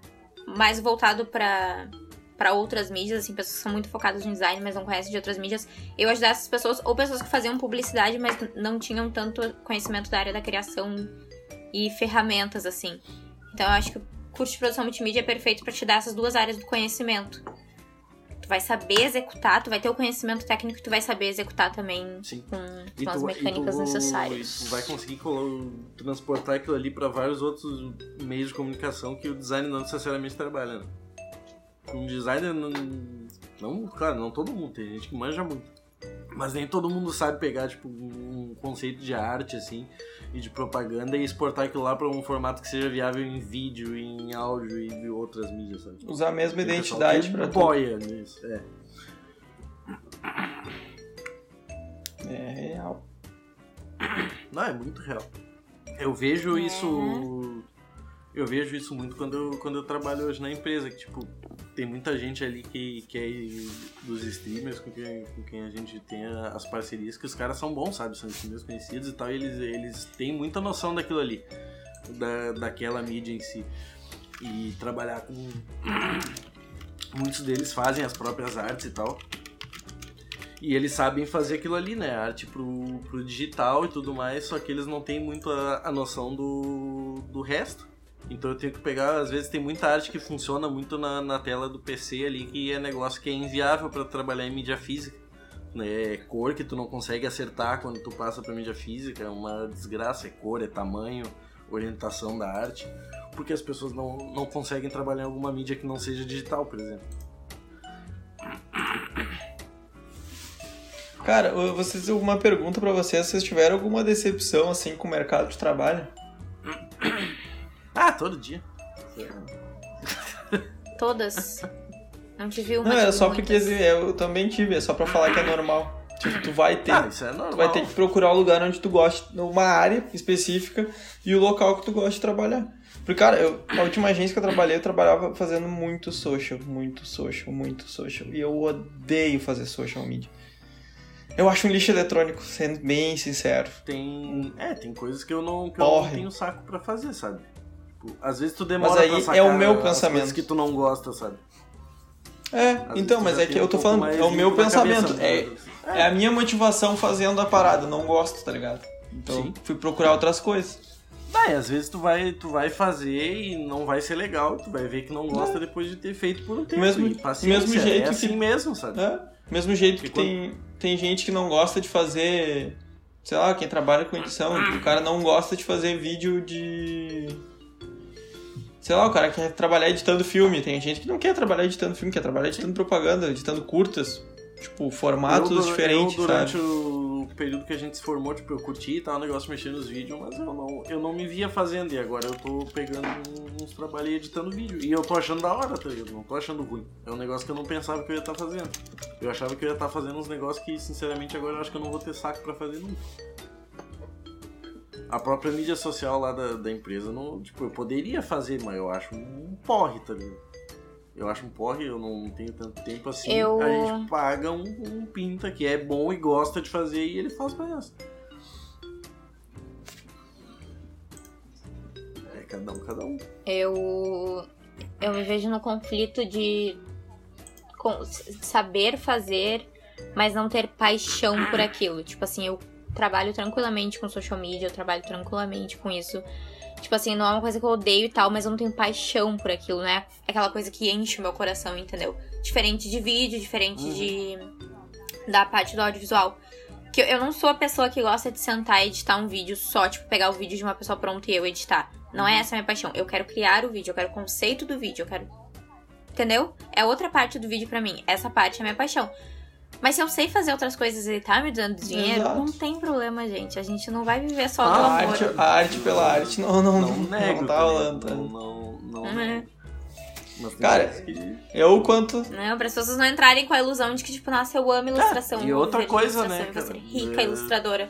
mais voltado pra. Pra outras mídias, assim, pessoas que são muito focadas no design, mas não conhecem de outras mídias. Eu ajudar essas pessoas, ou pessoas que faziam publicidade, mas não tinham tanto conhecimento da área da criação e ferramentas, assim. Então eu acho que o curso de produção multimídia é perfeito pra te dar essas duas áreas do conhecimento. Tu vai saber executar, tu vai ter o conhecimento técnico e tu vai saber executar também Sim. com, com as tu- mecânicas e tu- necessárias. e tu vai conseguir transportar aquilo ali para vários outros meios de comunicação que o design não necessariamente trabalha. Né? Um designer não, não. Claro, não todo mundo, tem gente que manja muito. Mas nem todo mundo sabe pegar, tipo, um conceito de arte, assim, e de propaganda e exportar aquilo lá para um formato que seja viável em vídeo, em áudio e de outras mídias, sabe? Usar a mesma Tem identidade tudo. apoia nisso, é. É real. Não, é muito real. Eu vejo É. isso. Eu vejo isso muito quando eu, quando eu trabalho hoje na empresa, que tipo, tem muita gente ali que, que é dos streamers com quem, com quem a gente tem as parcerias, que os caras são bons, sabe? São streamers conhecidos e tal, e eles, eles têm muita noção daquilo ali, da, daquela mídia em si. E trabalhar com. *coughs* Muitos deles fazem as próprias artes e tal. E eles sabem fazer aquilo ali, né? Arte pro, pro digital e tudo mais, só que eles não têm muito a, a noção do, do resto. Então eu tenho que pegar, às vezes tem muita arte que funciona muito na, na tela do PC ali, que é negócio que é inviável para trabalhar em mídia física. Né? É cor que tu não consegue acertar quando tu passa pra mídia física, é uma desgraça, é cor, é tamanho, orientação da arte. Porque as pessoas não, não conseguem trabalhar em alguma mídia que não seja digital, por exemplo. Cara, eu- vocês, uma pergunta pra vocês, vocês tiveram alguma decepção, assim, com o mercado de trabalho? Ah, todo dia. *laughs* Todas. Não tive uma. Não, era só muitas. porque assim, eu também tive, é só pra falar que é normal. Tipo, tu vai ter. Ah, isso é normal. Tu vai ter que procurar o lugar onde tu gosta, numa área específica e o local que tu gosta de trabalhar. Porque, cara, eu, a última agência que eu trabalhei, eu trabalhava fazendo muito social, muito social, muito social. E eu odeio fazer social media. Eu acho um lixo eletrônico, sendo bem sincero. Tem. É, tem coisas que eu não, que eu não tenho saco pra fazer, sabe? Tipo, às vezes tu demora Mas aí pra é sacar o meu pensamento. que tu não gosta, sabe? É, Às então, mas é que eu um tô pouco falando, é o meu pensamento. cabeça, É, né? é a minha motivação fazendo a parada, não gosto, tá ligado? Então, Sim. fui procurar outras coisas. Vai, às vezes tu vai, tu vai fazer e não vai ser legal, tu vai ver que não gosta depois de ter feito por um tempo. Mesmo- mesmo jeito é assim que- mesmo, sabe? É, mesmo jeito que E quando- tem, tem gente que não gosta de fazer. Sei lá, quem trabalha com edição, o cara não gosta de fazer vídeo de. Sei lá, o cara quer trabalhar editando filme. Tem gente que não quer trabalhar editando filme, quer trabalhar editando propaganda, editando curtas. Tipo, formatos eu, diferentes, eu, durante sabe? o período que a gente se formou, tipo, eu curti e tal, o negócio mexendo nos vídeos, mas eu não, eu não me via fazendo. E agora eu tô pegando uns trabalhos e editando vídeo. E eu tô achando da hora, tá ligado? Não tô achando ruim. É um negócio que eu não pensava que eu ia estar fazendo. Eu achava que eu ia estar fazendo uns negócios que, sinceramente, agora eu acho que eu não vou ter saco pra fazer nunca. A própria mídia social lá da, da empresa, não, tipo, eu poderia fazer, mas eu acho um porre, tá ligado? Eu acho um porre, eu não tenho tanto tempo assim. Eu- A gente paga um, um pinta que é bom e gosta de fazer e ele faz pra essa. É cada um, cada um. Eu. Eu me vejo no conflito de saber fazer, mas não ter paixão por aquilo. Tipo assim, eu trabalho tranquilamente com social media, eu trabalho tranquilamente com isso. Tipo assim, não é uma coisa que eu odeio e tal, mas eu não tenho paixão por aquilo, né? Aquela coisa que enche o meu coração, entendeu? Diferente de vídeo, diferente Uhum. de. da parte do audiovisual. Que eu- não sou a pessoa que gosta de sentar e editar um vídeo só, tipo, pegar o vídeo de uma pessoa pronta e eu editar. Não é essa a minha paixão. Eu quero criar o vídeo, eu quero o conceito do vídeo, eu quero. Entendeu? É outra parte do vídeo pra mim. Essa parte é a minha paixão. Mas se eu sei fazer outras coisas e ele tá me dando dinheiro, Exato. não tem problema, gente. A gente não vai viver só Ah, do A amor. arte, a arte pela arte não, não, Não não, nego. tá também, rolando. Não, não, não, É. Mas tem Cara, que- Eu, quanto. Não, para as pessoas não entrarem com a ilusão de que, tipo, nossa, eu amo ilustração. e eu outra coisa, né, ser cara? rica É, ilustradora.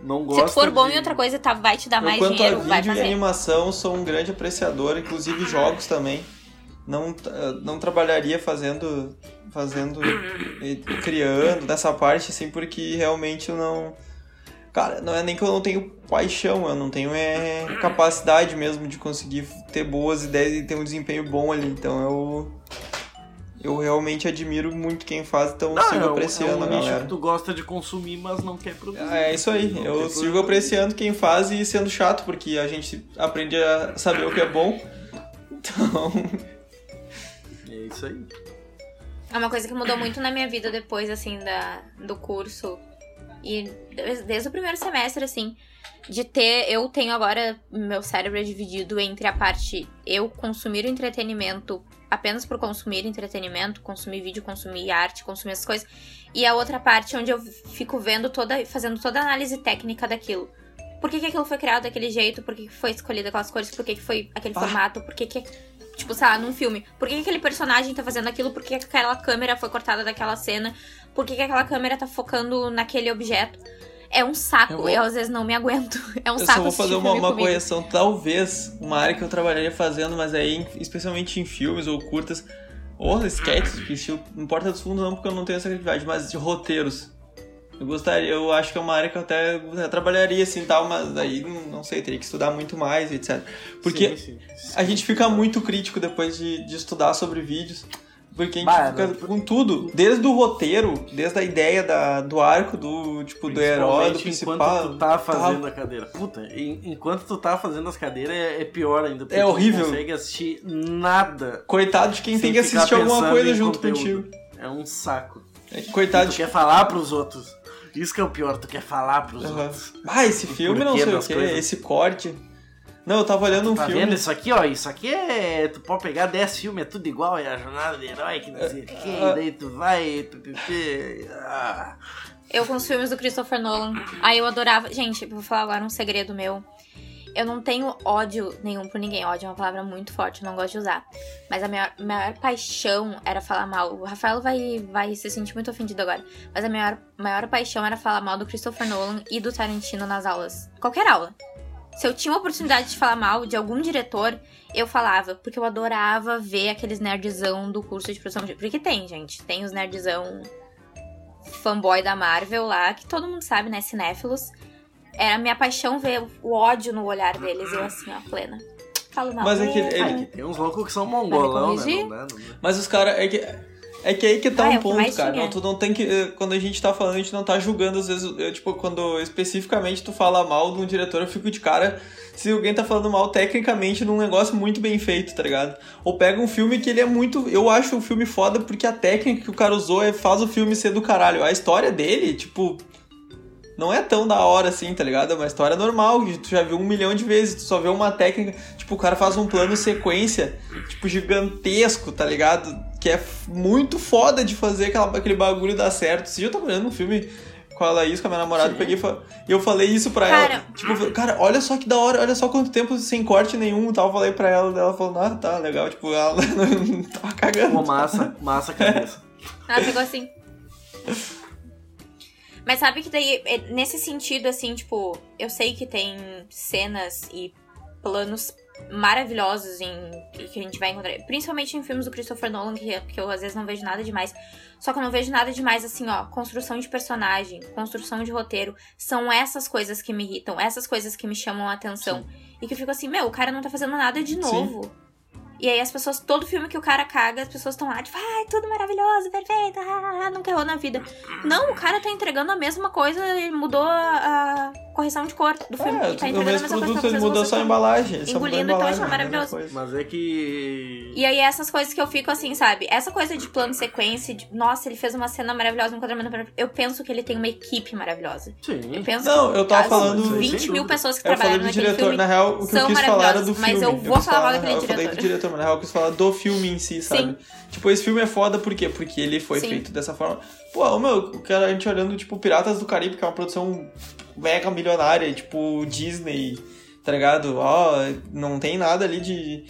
não Se gosta tu for bom de- em outra coisa, tá, vai te dar Eu, mais quanto dinheiro, a vai vídeo e fazer. animação, sou um grande apreciador, inclusive jogos também. Não, eh, não trabalharia fazendo, fazendo, e criando nessa parte, assim, porque realmente eu não... Cara, não é nem que eu não tenho paixão, eu não tenho é, capacidade mesmo de conseguir ter boas ideias e ter um desempenho bom ali. Então eu... Eu realmente admiro muito quem faz, então Não, sigo é apreciando é um nicho que tu gosta de consumir, mas não quer produzir. É isso aí, Não eu sigo problema. apreciando quem faz e sendo chato, porque a gente aprende a saber o que é bom. *laughs* Então, É isso aí. É uma coisa que mudou muito na minha vida depois, assim, da, do curso. E des- desde o primeiro semestre, assim, de ter. Eu tenho agora. Meu cérebro é dividido entre a parte eu consumir o entretenimento apenas por consumir entretenimento, consumir vídeo, consumir arte, consumir essas coisas. E a outra parte onde eu fico vendo toda. fazendo toda a análise técnica daquilo. Por que, que aquilo foi criado daquele jeito? Por que, que foi escolhido aquelas cores? Por que, que foi aquele Ah. formato? Por que, que. Tipo, sei lá, num filme. Por que, que aquele personagem tá fazendo aquilo? Por que, que aquela câmera foi cortada daquela cena? Por que, que aquela câmera tá focando naquele objeto? É um saco. Eu Eu, vou- às vezes não me aguento. *laughs* É um eu saco só vou fazer uma, uma correção. Talvez uma área que eu trabalharia fazendo, mas aí, especialmente em filmes ou curtas, ou sketches, que estilo, não importa dos fundos não, porque eu não tenho essa criatividade, mas de roteiros. Eu gostaria, eu acho que é uma área que eu até, até trabalharia assim tal, mas aí não, sei, teria que estudar muito mais, etc. Porque Sim, sim. A gente fica muito crítico depois de, de estudar sobre vídeos. Porque a gente Bah, fica não- com tudo, desde o roteiro, desde a ideia da, do arco, do tipo do herói, do principal. Enquanto tu tá fazendo a cadeira. Puta, en- enquanto tu tá fazendo as cadeiras é, é pior ainda. É tu horrível. não consegue assistir nada. Coitado de quem tem que assistir alguma coisa junto conteúdo. contigo. É um saco. É, Tu Coitado de. quer falar pros outros. Isso que é o pior, tu quer falar pros Aham. outros. Ah, esse filme não sei o coisas. esse corte. Não, eu tava olhando um Tá filme. vendo isso aqui, ó? Isso aqui é. Tu pode pegar 10 filmes, é tudo igual, é a jornada do herói, que não sei o que, Ah. e daí tu vai. pi, pi, pi, ah. Eu com os filmes do Christopher Nolan. Aí eu adorava. Gente, vou falar agora um segredo meu. Eu não tenho ódio nenhum por ninguém. Ódio é uma palavra muito forte, eu não gosto de usar. Mas a minha maior paixão era falar mal. O Rafael vai, vai se sentir muito ofendido agora. Mas a minha maior, maior paixão era falar mal do Christopher Nolan e do Tarantino nas aulas. Qualquer aula. Se eu tinha uma oportunidade de falar mal de algum diretor, eu falava. Porque eu adorava ver aqueles nerdzão do curso de produção. de- Porque tem, gente. Tem os nerdzão fanboy da Marvel lá, que todo mundo sabe, né? Cinéfilos. Era a minha paixão ver o ódio no olhar deles. Eu assim, ó, plena. Falo mal. Mas é que É, ele- falo. Tem uns loucos que são mongolão, né? Não não dá. Mas os caras. É que, é que aí que tá Ah, é um que ponto, cara. Não, tu não tem que. eh, Quando a gente tá falando, a gente não tá julgando, às vezes, eu, tipo, quando especificamente tu fala mal de um diretor, eu fico de cara se alguém tá falando mal tecnicamente num negócio muito bem feito, tá ligado? Ou pega um filme que ele é muito. Eu acho o filme foda porque a técnica que o cara usou é, faz o filme ser do caralho. A história dele, tipo. Não é tão da hora assim, tá ligado? É uma história normal, que tu já viu um milhão de vezes, tu só vê uma técnica. Tipo, o cara faz um plano sequência, tipo, gigantesco, tá ligado? Que é muito foda de fazer aquela, aquele bagulho dar certo. Se eu tava olhando um filme com a Laís, com a minha namorada, eu peguei e e eu falei isso pra Cara. ela. Tipo, eu falei, cara, olha só que da hora, olha só quanto tempo sem corte nenhum e tal. Eu falei pra ela, ela falou, ah, tá, legal. Tipo, ela não *laughs* tava cagando. Pô, massa, massa a cabeça. Ela pegou assim. Mas sabe que daí, é, nesse sentido, assim, tipo, eu sei que tem cenas e planos maravilhosos em que a gente vai encontrar, principalmente em filmes do Christopher Nolan, que, que eu às vezes não vejo nada demais. Só que eu não vejo nada demais assim, ó, construção de personagem, construção de roteiro, são essas coisas que me irritam, essas coisas que me chamam a atenção. E que eu fico assim, meu, o cara não tá fazendo nada de Sim. E aí as pessoas, todo filme que o cara caga, as pessoas estão lá, tipo, ai, tudo maravilhoso, perfeito, *laughs* ah, nunca errou na vida. Não, o cara tá entregando a mesma coisa, ele mudou a, a correção de cor do filme. É, e tá a mesmo produto que ele mudou só a embalagem. engolindo, então isso é embalagem, maravilhoso. Mas é que. E aí, essas coisas que eu fico assim, sabe? Essa coisa de plano sequência, de nossa, ele fez uma cena maravilhosa, um enquadramento maravilhoso. Eu penso que ele tem uma equipe maravilhosa. Eu Sim. penso Não, que eu tava falando- 20 Sem mil pessoas que Eu trabalharam do naquele diretor, filme. na real, o que eu quis falar era do filme. mas eu Eu vou quis falar mal daquele real, Eu falei do diretor. diretor, mas na real eu quis falar do filme em si, sabe? Sim. Tipo, esse filme é foda por quê? Porque ele foi Sim. feito dessa forma. Pô, meu, o cara, a gente olhando, tipo, Piratas do Caribe, que é uma produção mega milionária, tipo, Disney, tá ligado? Ó, não tem nada ali de.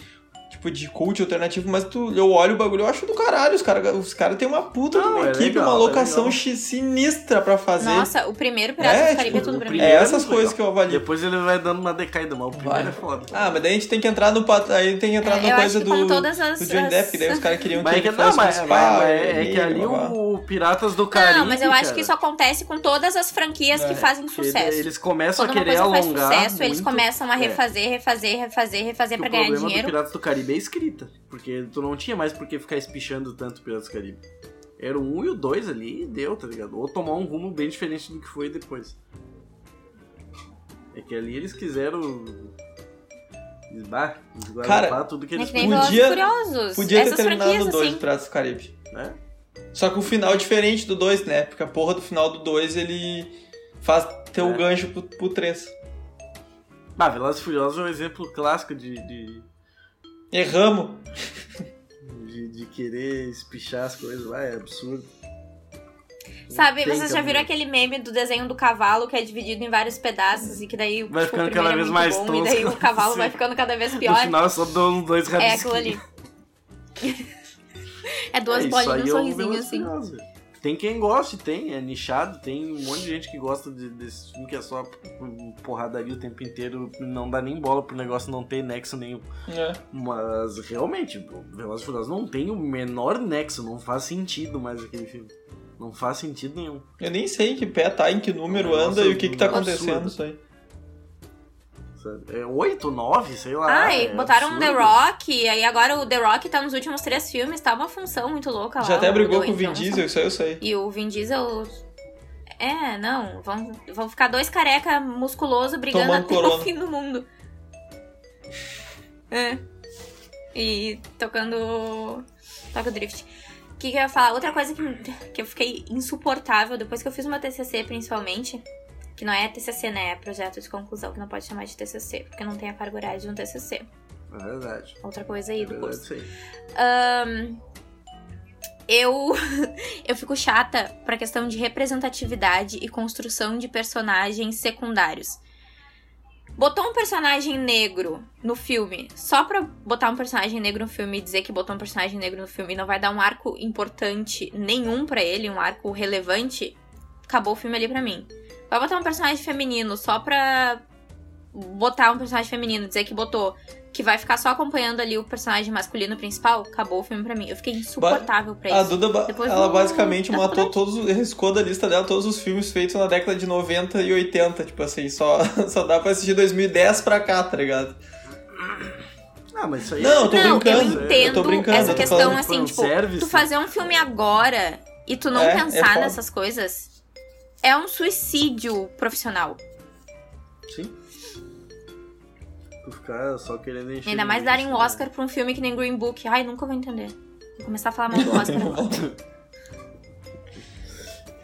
Tipo, de cult alternativo, mas tu, eu olho o bagulho, eu acho do caralho. Os caras os cara têm uma puta de Não, uma é equipe, legal, uma é locação chi- sinistra pra fazer. Nossa, o primeiro Piratas É, do Caribe tipo, é tudo o pra mim. é primeiro essas coisas legal. que eu avalio. Depois ele vai dando uma decaída, mas o primeiro Vai. é foda. Ah, mas daí a gente tem que entrar no pat- aí tem que entrar É, na coisa do, todas as- do Johnny as- Depp, que daí os caras queriam Mas que é que, ele não, mas, é, é que ali o Piratas do Caribe. Não, mas eu acho que isso acontece com todas as franquias que É, fazem sucesso. Eles começam a querer alongar. eles começam a é. refazer, refazer, refazer, refazer pra o ganhar problema dinheiro. do Piratas do Caribe é a escrita. Porque tu não tinha mais por que ficar espichando tanto Piratas do Caribe. Era o 1 e o 2 ali e deu, tá ligado? Ou tomar um rumo bem diferente do que foi depois. É que ali eles quiseram. Esbar, esguardar Cara, tudo que É eles que nem Podia- Furiosos. Podia ter terminado no 2 assim. do Piratas do Caribe. né? Só que o final é diferente do 2, né? Porque a porra do final do 2 ele faz ter o É. gancho pro, pro 3. Ah, Velozes e Furiosos é um exemplo clássico de, de, Erramos. de, de querer espichar as coisas lá, é absurdo. Sabe, Tem vocês já viram aquele meme do desenho do cavalo que é dividido em vários pedaços e que daí Vai tipo, ficando cada é vez mais bom, e daí o cavalo *laughs* Sim. vai ficando cada vez No pior. final é só dão dois É rabisquinhos. aquilo ali. É duas É, bolinhas e um é sorrisinho assim. Velho. Tem quem goste, tem, é nichado, tem um monte de gente que gosta de, desse filme que é só porradaria o tempo inteiro, não dá nem bola pro negócio não ter nexo nenhum. É. Mas realmente, o Velozes e Furiosos não tem o menor nexo, não faz sentido mais aquele filme. Não faz sentido nenhum. Eu nem sei em que pé tá, em que número Nossa, anda e o que que tá absurdo. acontecendo isso aí. Sabe? É 8, 9, sei lá. Ah, e é botaram absurdo. The Rock, e aí agora o The Rock tá nos últimos três filmes, tá uma função muito louca lá. Já até brigou com o Vin Johnson. Diesel, isso aí eu sei. E o Vin Diesel. É, não, vão, vão ficar dois careca musculoso brigando Tomando até corona. o fim do mundo. É. E tocando. Toca o drift. O que, que eu ia falar? Outra coisa que, que eu fiquei insuportável depois que eu fiz uma TCC, principalmente. Que não é TCC, né? É projeto de conclusão, que não pode chamar de TCC, porque não tem a carga horária de um TCC. É verdade. Outra coisa aí É do verdade curso. aí. Ahn, eu *laughs* eu fico chata pra questão de representatividade e construção de personagens secundários. Botou um personagem negro no filme, só pra botar um personagem negro no filme e dizer que botou um personagem negro no filme e não vai dar um arco importante nenhum pra ele, um arco relevante, acabou o filme ali pra mim. Vai botar um personagem feminino só pra botar um personagem feminino, dizer que botou, que vai ficar só acompanhando ali o personagem masculino principal, acabou o filme pra mim. Eu fiquei insuportável pra A isso. Duda, ba- Depois ela do- basicamente matou faculdade. *laughs* todos, os- riscou da lista dela todos os filmes feitos na década de 90 e 80, tipo assim, só, *laughs* só dá pra assistir 2010 pra cá, tá ligado? Ah, mas isso aí Não, eu tô não, brincando, eu eu entendo tô brincando, essa eu tô questão falando assim, tipo, fanservice. tu fazer um filme agora e tu não É, é pensar foda. nessas coisas é um suicídio profissional. Sim. Tu ficar só querendo encher. Ainda mais darem um né? Oscar pra um filme que nem Green Book. Ai, nunca vou entender. Vou começar a falar mal do Oscar. *laughs*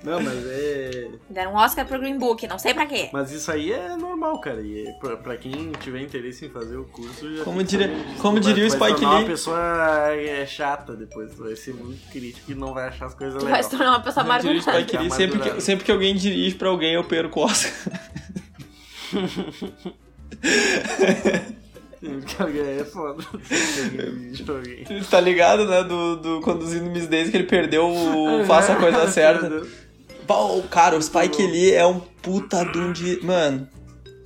Não, mas é. Deram um Oscar pro Green Book, não sei pra quê. Mas isso aí é normal, cara. E é pra, pra quem tiver interesse em fazer o curso, já Como diria- como diria o Spike tornar Lee. uma pessoa é, chata depois. Tu vai ser muito crítico e não vai achar as coisas Tu vai legais. se tornar uma pessoa amargurada. Spike Lee, sempre, que, sempre que alguém dirige pra alguém, eu perco o Oscar. *laughs* Que alguém é foda. Alguém diz pra alguém. tá ligado, né? Do, do Conduzindo Miss Daisy, que ele perdeu o *laughs* Faça a Coisa *laughs* Certa. Pô, cara, o Spike Lee é um puta de um de... Mano,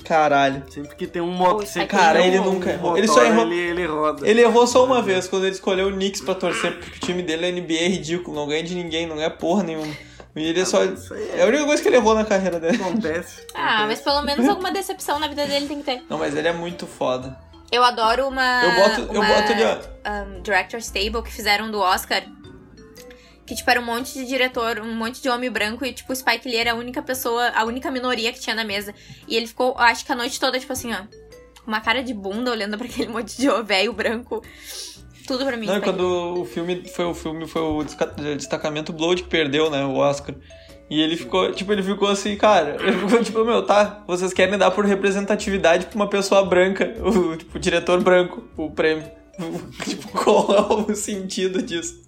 caralho. Sempre que tem um moto. Cara, tem ele um nunca errou. motor, Ele só errou- Ele, ele roda. Ele errou só uma vez, quando ele escolheu o Knicks pra torcer, porque o time dele é NBA é ridículo, não ganha de ninguém, não ganha porra nenhuma. E ele só... Isso aí É a única coisa que ele errou na carreira dele. *laughs* Acontece. Ah, mas pelo menos alguma decepção na vida dele tem que ter. Não, mas ele é muito foda. Eu adoro uma. Eu boto, eu uma, boto ele... ó, um, Director's Table que fizeram do Oscar. Que, tipo, era um monte de diretor, um monte de homem branco e, tipo, o Spike Lee era a única pessoa, a única minoria que tinha na mesa. E ele ficou, acho que a noite toda, tipo assim, ó, com uma cara de bunda olhando pra aquele *laughs* monte de velho branco. Tudo pra mim. Não, Spike quando o filme foi o filme foi o destacamento Blood que perdeu, né, o Oscar. E ele ficou, tipo, ele ficou assim, cara, ele ficou *laughs* tipo, meu, tá, vocês querem dar por representatividade pra uma pessoa branca, *laughs* o tipo, o diretor branco, o prêmio. tipo, qual é o sentido disso?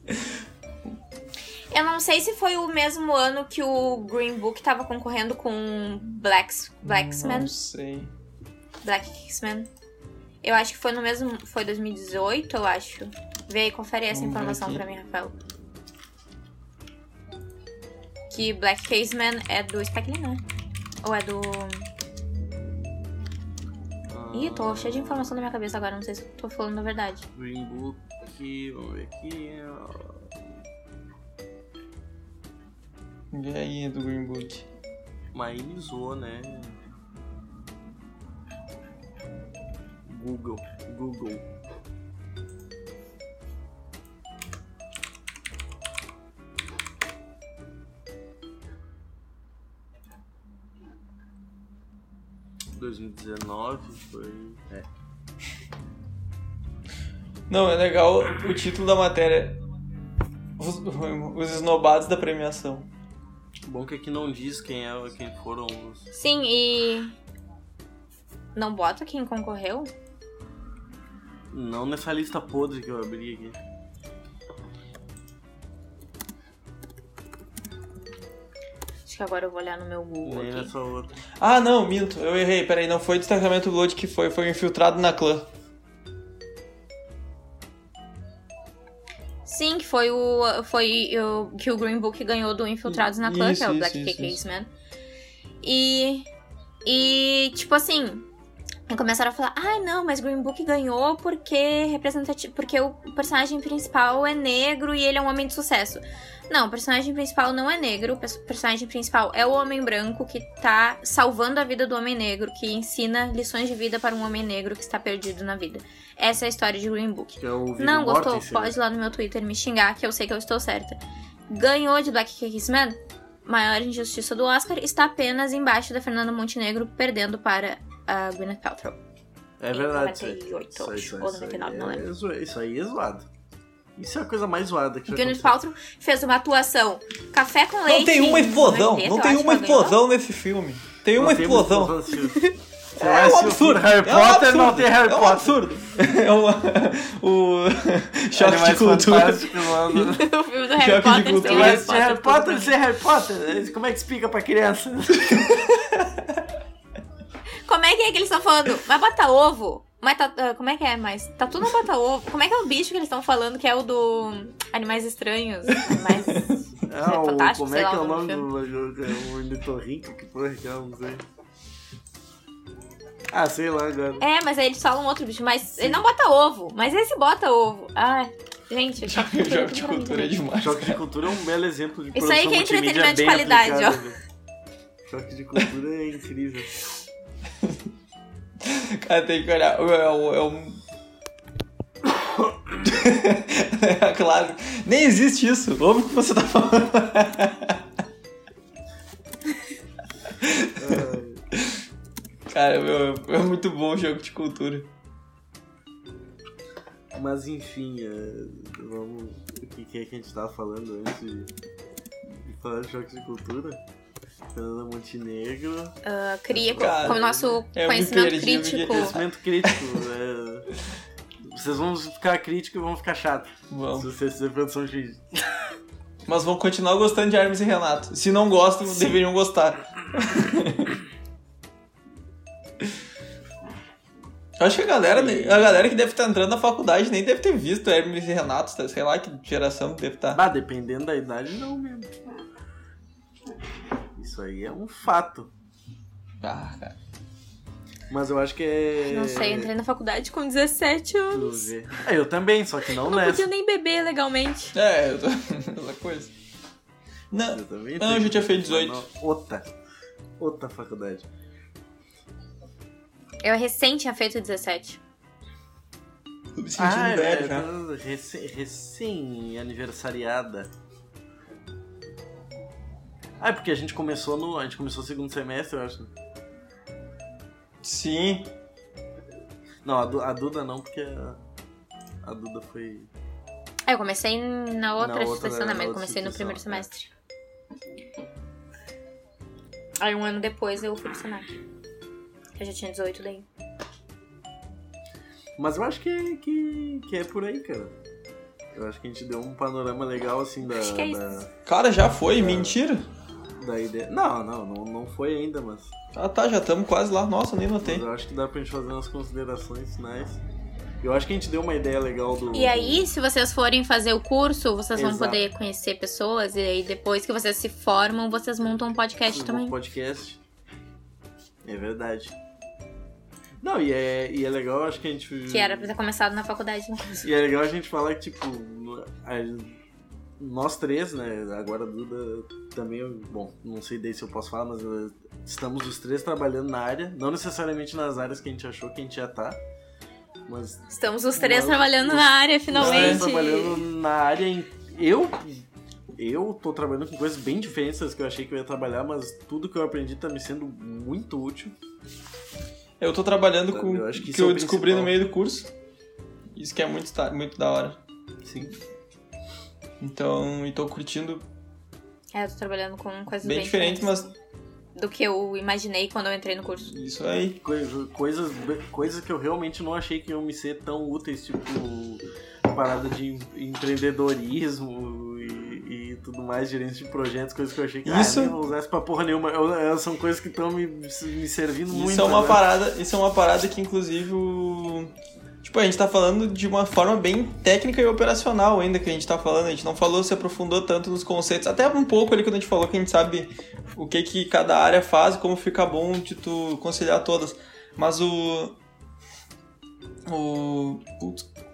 Eu não sei se foi o mesmo ano que o Green Book tava concorrendo com Blacks, Blacksman. Não sei. Black X-Men. Eu acho que foi no mesmo. Foi 2018, eu acho. Vê aí, confere essa Vamos informação pra mim, Rafael. Que Black X-Men é do Lee, né? Ou é do. Ih, tô cheia de informação na minha cabeça agora, não sei se tô falando a verdade. Green Book, vamos ver aqui. E aí, do Green Book? Mainizou, né? Google, Google. ...2019 foi... É. Não, é legal o título da matéria. Os, os esnobados da premiação. Bom que aqui não diz quem é, quem foram os... Sim, e. Não bota quem concorreu? Não nessa lista podre que eu abri aqui. Acho que agora eu vou olhar no meu Google Nem aqui. nessa outra. Ah, não, minto, eu errei, peraí, não foi destacamento Blood que foi, foi o infiltrado na clã. Sim, que foi o. Foi o que o Green Book ganhou do Infiltrados na Clã, que é o Black isso, Cake isso. Man. E. E, tipo assim. Começaram a falar, ai não, mas Green Book ganhou porque representativo. Porque o personagem principal é negro e ele é um homem de sucesso. Não, o personagem principal não é negro, o pers- personagem principal é o homem branco que tá salvando a vida do homem negro, que ensina lições de vida para um homem negro que está perdido na vida. Essa é a história de Green Book. É Não gostou? Mortensen, né? Pode ir lá no meu Twitter me xingar, que eu sei que eu estou certa. Ganhou de Black Kingsman, maior injustiça do Oscar, está apenas embaixo da Fernanda Montenegro, perdendo para a Gwyneth Paltrow. É verdade. isso aí. 98, Isso aí, isso aí, ou isso aí 99, não é lembro. Isso aí é zoado. Isso é a coisa mais zoada que já Gwyneth. Paltrow fez uma atuação café com leite. Não tem uma explosão, não tem uma explosão nesse filme. Tem uma explosão. É vai um absurdo. Harry é um Potter, absurdo. não tem Harry é um Potter. absurdo. *laughs* É uma, *laughs* o *laughs* choque Animais de cultura. O filme do Harry Choque de Potter cultura. sem Vai Harry Harry Potter Potter. sem Harry Potter? Como é que explica pra criança? Como é que é que eles estão falando? Mas bota ovo. Mas tá, ah, como é que é? Mas tatu não bota ovo. Como é que é o bicho que eles estão falando que é o do Animais Estranhos? Animais Ah, *laughs* o, Fantástico, como sei é lá que é o o nome do jogo? É o Ornitorrinco? Que porra que é? Não sei. Ah, sei lá agora. É, mas aí eles falam outro bicho. Mas ele não bota ovo. Mas esse bota ovo. Ai, gente. *laughs* choque de Choque de cultura cultura é demais. Choque de cultura é um belo exemplo de Isso aí que é entretenimento de qualidade, aplicada, ó. velho. Choque de cultura é incrível. *laughs* Cara, tem que olhar. É, um- é é *laughs* claro. Nem existe isso. Ouve o que você tá falando. *laughs* Cara, meu, é muito bom o jogo de cultura. Mas enfim, é, vamos. O que é que a gente tava falando antes de, falar de choque de cultura? Fernanda Montenegro. Ah, cria Cara, com o nosso é conhecimento crítico. Conhecimento crítico. é, vocês vão ficar críticos e vão ficar chato. Se Vamos. vocês fizerem produção de *laughs* Mas vão continuar gostando de Hermes e Renato. Se não gostam, deveriam gostar. *laughs* Acho que a galera, a galera que deve estar entrando na faculdade nem deve ter visto Hermes e Renato, tá? sei lá que geração que deve estar. Bah, dependendo da idade, não mesmo. Isso aí é um fato. Ah, cara. Mas eu acho que é. Não sei, entrei na faculdade com 17 Deixa eu anos. ver. É, eu também, só que não Não nessa. podia nem beber legalmente. É, eu tô... *laughs* essa coisa. Não, Eu também Não, eu já tinha feito 18. Não, Outra. Outra faculdade. Eu recém tinha feito 17. tô me sentindo velho já. é, recém, recém aniversariada. Ah, é porque a gente começou no. A gente começou o segundo semestre, eu acho. Sim. Não, a, Du- a Duda não, porque a, a Duda foi. É, eu comecei na outra outra- instituição, né? na Mas eu comecei no primeiro é. semestre. Aí um ano depois eu fui pro Senac. Eu já tinha 18 daí. Mas eu acho que, que, que é por aí, cara. Eu acho que a gente deu um panorama legal, assim, da, Acho que é da, Cara, já foi, mentira. Da ideia. Não, não, não, não foi ainda, mas, Ah tá, já estamos quase lá. Nossa, nem mas notei. eu acho que dá pra gente fazer umas considerações finais. Eu acho que a gente deu uma ideia legal do. E aí, se vocês forem fazer o curso, vocês vão Exato. poder conhecer pessoas. E aí, depois que vocês se formam, vocês montam um podcast também. podcast. É verdade. Não, e é, e é legal, acho que a gente. Que era pra ter começado na faculdade, inclusive. E é legal a gente falar que, tipo, a- nós três, né? Agora a Duda também, bom, não sei daí se eu posso falar, mas eh, estamos os três trabalhando na área, não necessariamente nas áreas que a gente achou que a gente ia estar, mas Estamos os três Nós- trabalhando os- na área, nós finalmente. trabalhando na área. Em, eu. Eu tô trabalhando com coisas bem diferentes das que eu achei que eu ia trabalhar, mas tudo que eu aprendi tá me sendo muito útil. Eu tô trabalhando com Eu o acho que, que é eu descobri no meio do curso. Isso que é muito, muito da hora. Sim. Então, e tô curtindo É, eu tô trabalhando com coisas bem bem, diferente, mas do que eu imaginei quando eu entrei no curso. isso aí. Coisa- coisas, coisas que eu realmente não achei que iam me ser tão úteis, tipo parada de em- empreendedorismo e, e tudo mais, gerência de projetos, coisas que eu achei que Isso- ah, eu não isso pra porra nenhuma. Eu- eu- são coisas que estão me, me servindo muito. Isso é uma né? parada, isso é uma parada que inclusive o Tipo, a gente tá falando de uma forma bem técnica e operacional ainda que a gente tá falando, a gente não falou, se aprofundou tanto nos conceitos, até um pouco ali quando a gente falou que a gente sabe o que que cada área faz, como fica bom de tu conciliar todas. Mas o o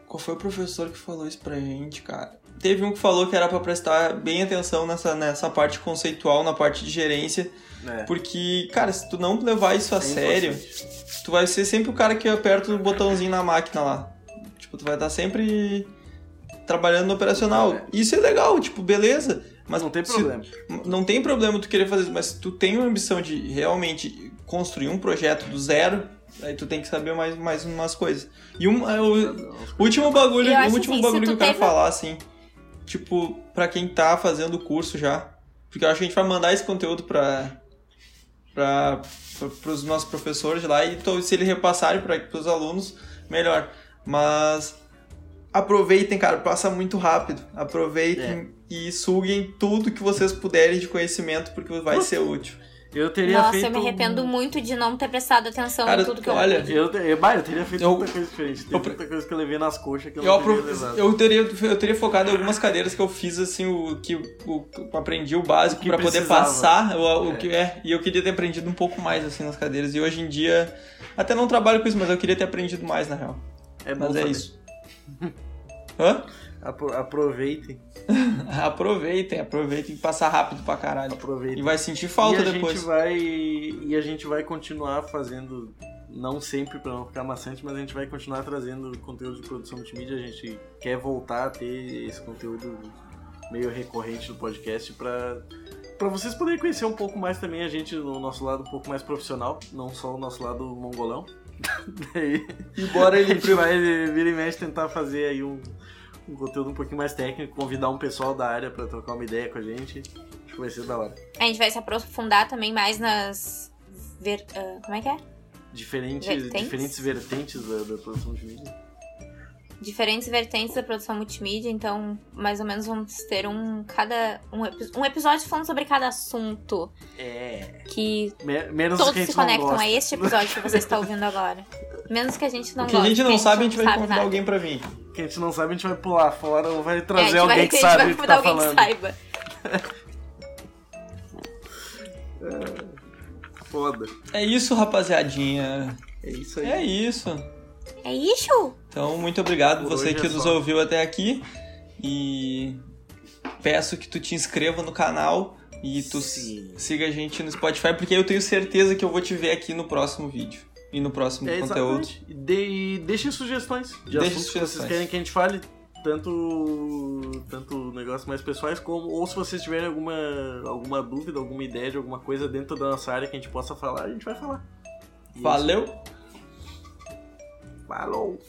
qual foi o professor que falou isso pra gente, cara? Teve um que falou que era pra prestar bem atenção nessa, nessa parte conceitual, na parte de gerência, É, porque, cara, se tu não levar isso a é sério, importante. tu vai ser sempre o cara que aperta o botãozinho na máquina lá. Tipo, tu vai estar sempre trabalhando no operacional. É. Isso é legal, tipo, beleza. Mas não tem se- problema. não tem problema tu querer fazer isso, mas se tu tem uma ambição de realmente construir um projeto do zero, aí tu tem que saber mais, mais umas coisas. E um, é o último bagulho, o acho último assim, se bagulho que eu quero teve- falar, assim, tipo, pra quem tá fazendo o curso já, porque eu acho que a gente vai mandar esse conteúdo pra, pra, pros nossos professores lá e to- se eles repassarem para pros alunos, melhor. Mas aproveitem, cara, passa muito rápido. Aproveitem e suguem tudo que vocês puderem de conhecimento, porque vai ser útil. Eu teria Nossa, feito. eu me arrependo muito de não ter prestado atenção Cara, em tudo que eu olha. Eu, eu, bah, eu teria feito Eu- muita coisa diferente. Tem eu- muita coisa que eu levei nas coxas que eu, Eu, não teria levado. eu, teria, eu teria focado em algumas cadeiras que eu fiz, assim, o que o, eu aprendi o básico pra poder passar o, o É. que é. E eu queria ter aprendido um pouco mais, assim, nas cadeiras. E hoje em dia, até não trabalho com isso, mas eu queria ter aprendido mais, na real. É bom Mas é saber. isso. Hã? Apro- aproveitem. *laughs* aproveitem, aproveitem e passar rápido pra caralho. Aproveitem. E vai sentir falta e a depois. Gente vai, e a gente vai continuar fazendo, não sempre pra não ficar maçante, mas a gente vai continuar trazendo conteúdo de produção multimídia. A gente quer voltar a ter esse conteúdo meio recorrente no podcast pra, pra vocês poderem conhecer um pouco mais também a gente no nosso lado um pouco mais profissional, não só o nosso lado mongolão. Daí *laughs* Embora ele vai vira e mexe tentar fazer aí um, um conteúdo um pouquinho mais técnico, convidar um pessoal da área pra trocar uma ideia com a gente. Acho que vai ser da hora. A gente vai se aprofundar também mais nas. Ver... ah, como é que é? diferentes Vertentes? diferentes vertentes da, da produção de mídia. Diferentes vertentes da produção multimídia, então mais ou menos vamos ter um cada um, um episódio falando sobre cada assunto É. que Me- menos que todos gente se conectam a este episódio que você está *laughs* ouvindo agora. Menos que a gente não O que a gente não sabe, a gente não vai sabe convidar nada. alguém pra vir. que a gente não sabe, a gente vai pular fora ou vai É, a trazer gente alguém vai, que a gente sabe vai o que convidar tá alguém falando. que saiba. *laughs* Foda. É isso, rapaziadinha. É isso aí. É isso. É isso? Então, muito obrigado Por você que é nos só. ouviu até aqui. E peço que tu te inscreva no canal e tu Sim. siga a gente no Spotify, porque eu tenho certeza que eu vou te ver aqui no próximo vídeo e no próximo É, conteúdo. exatamente. E de, deixem sugestões de Deixem assuntos que sugestões. vocês querem que a gente fale. tanto, tanto negócios mais pessoais, como, ou se vocês tiverem alguma, alguma dúvida, alguma ideia de alguma coisa dentro da nossa área que a gente possa falar, a gente vai falar. E é Valeu! isso. Falou!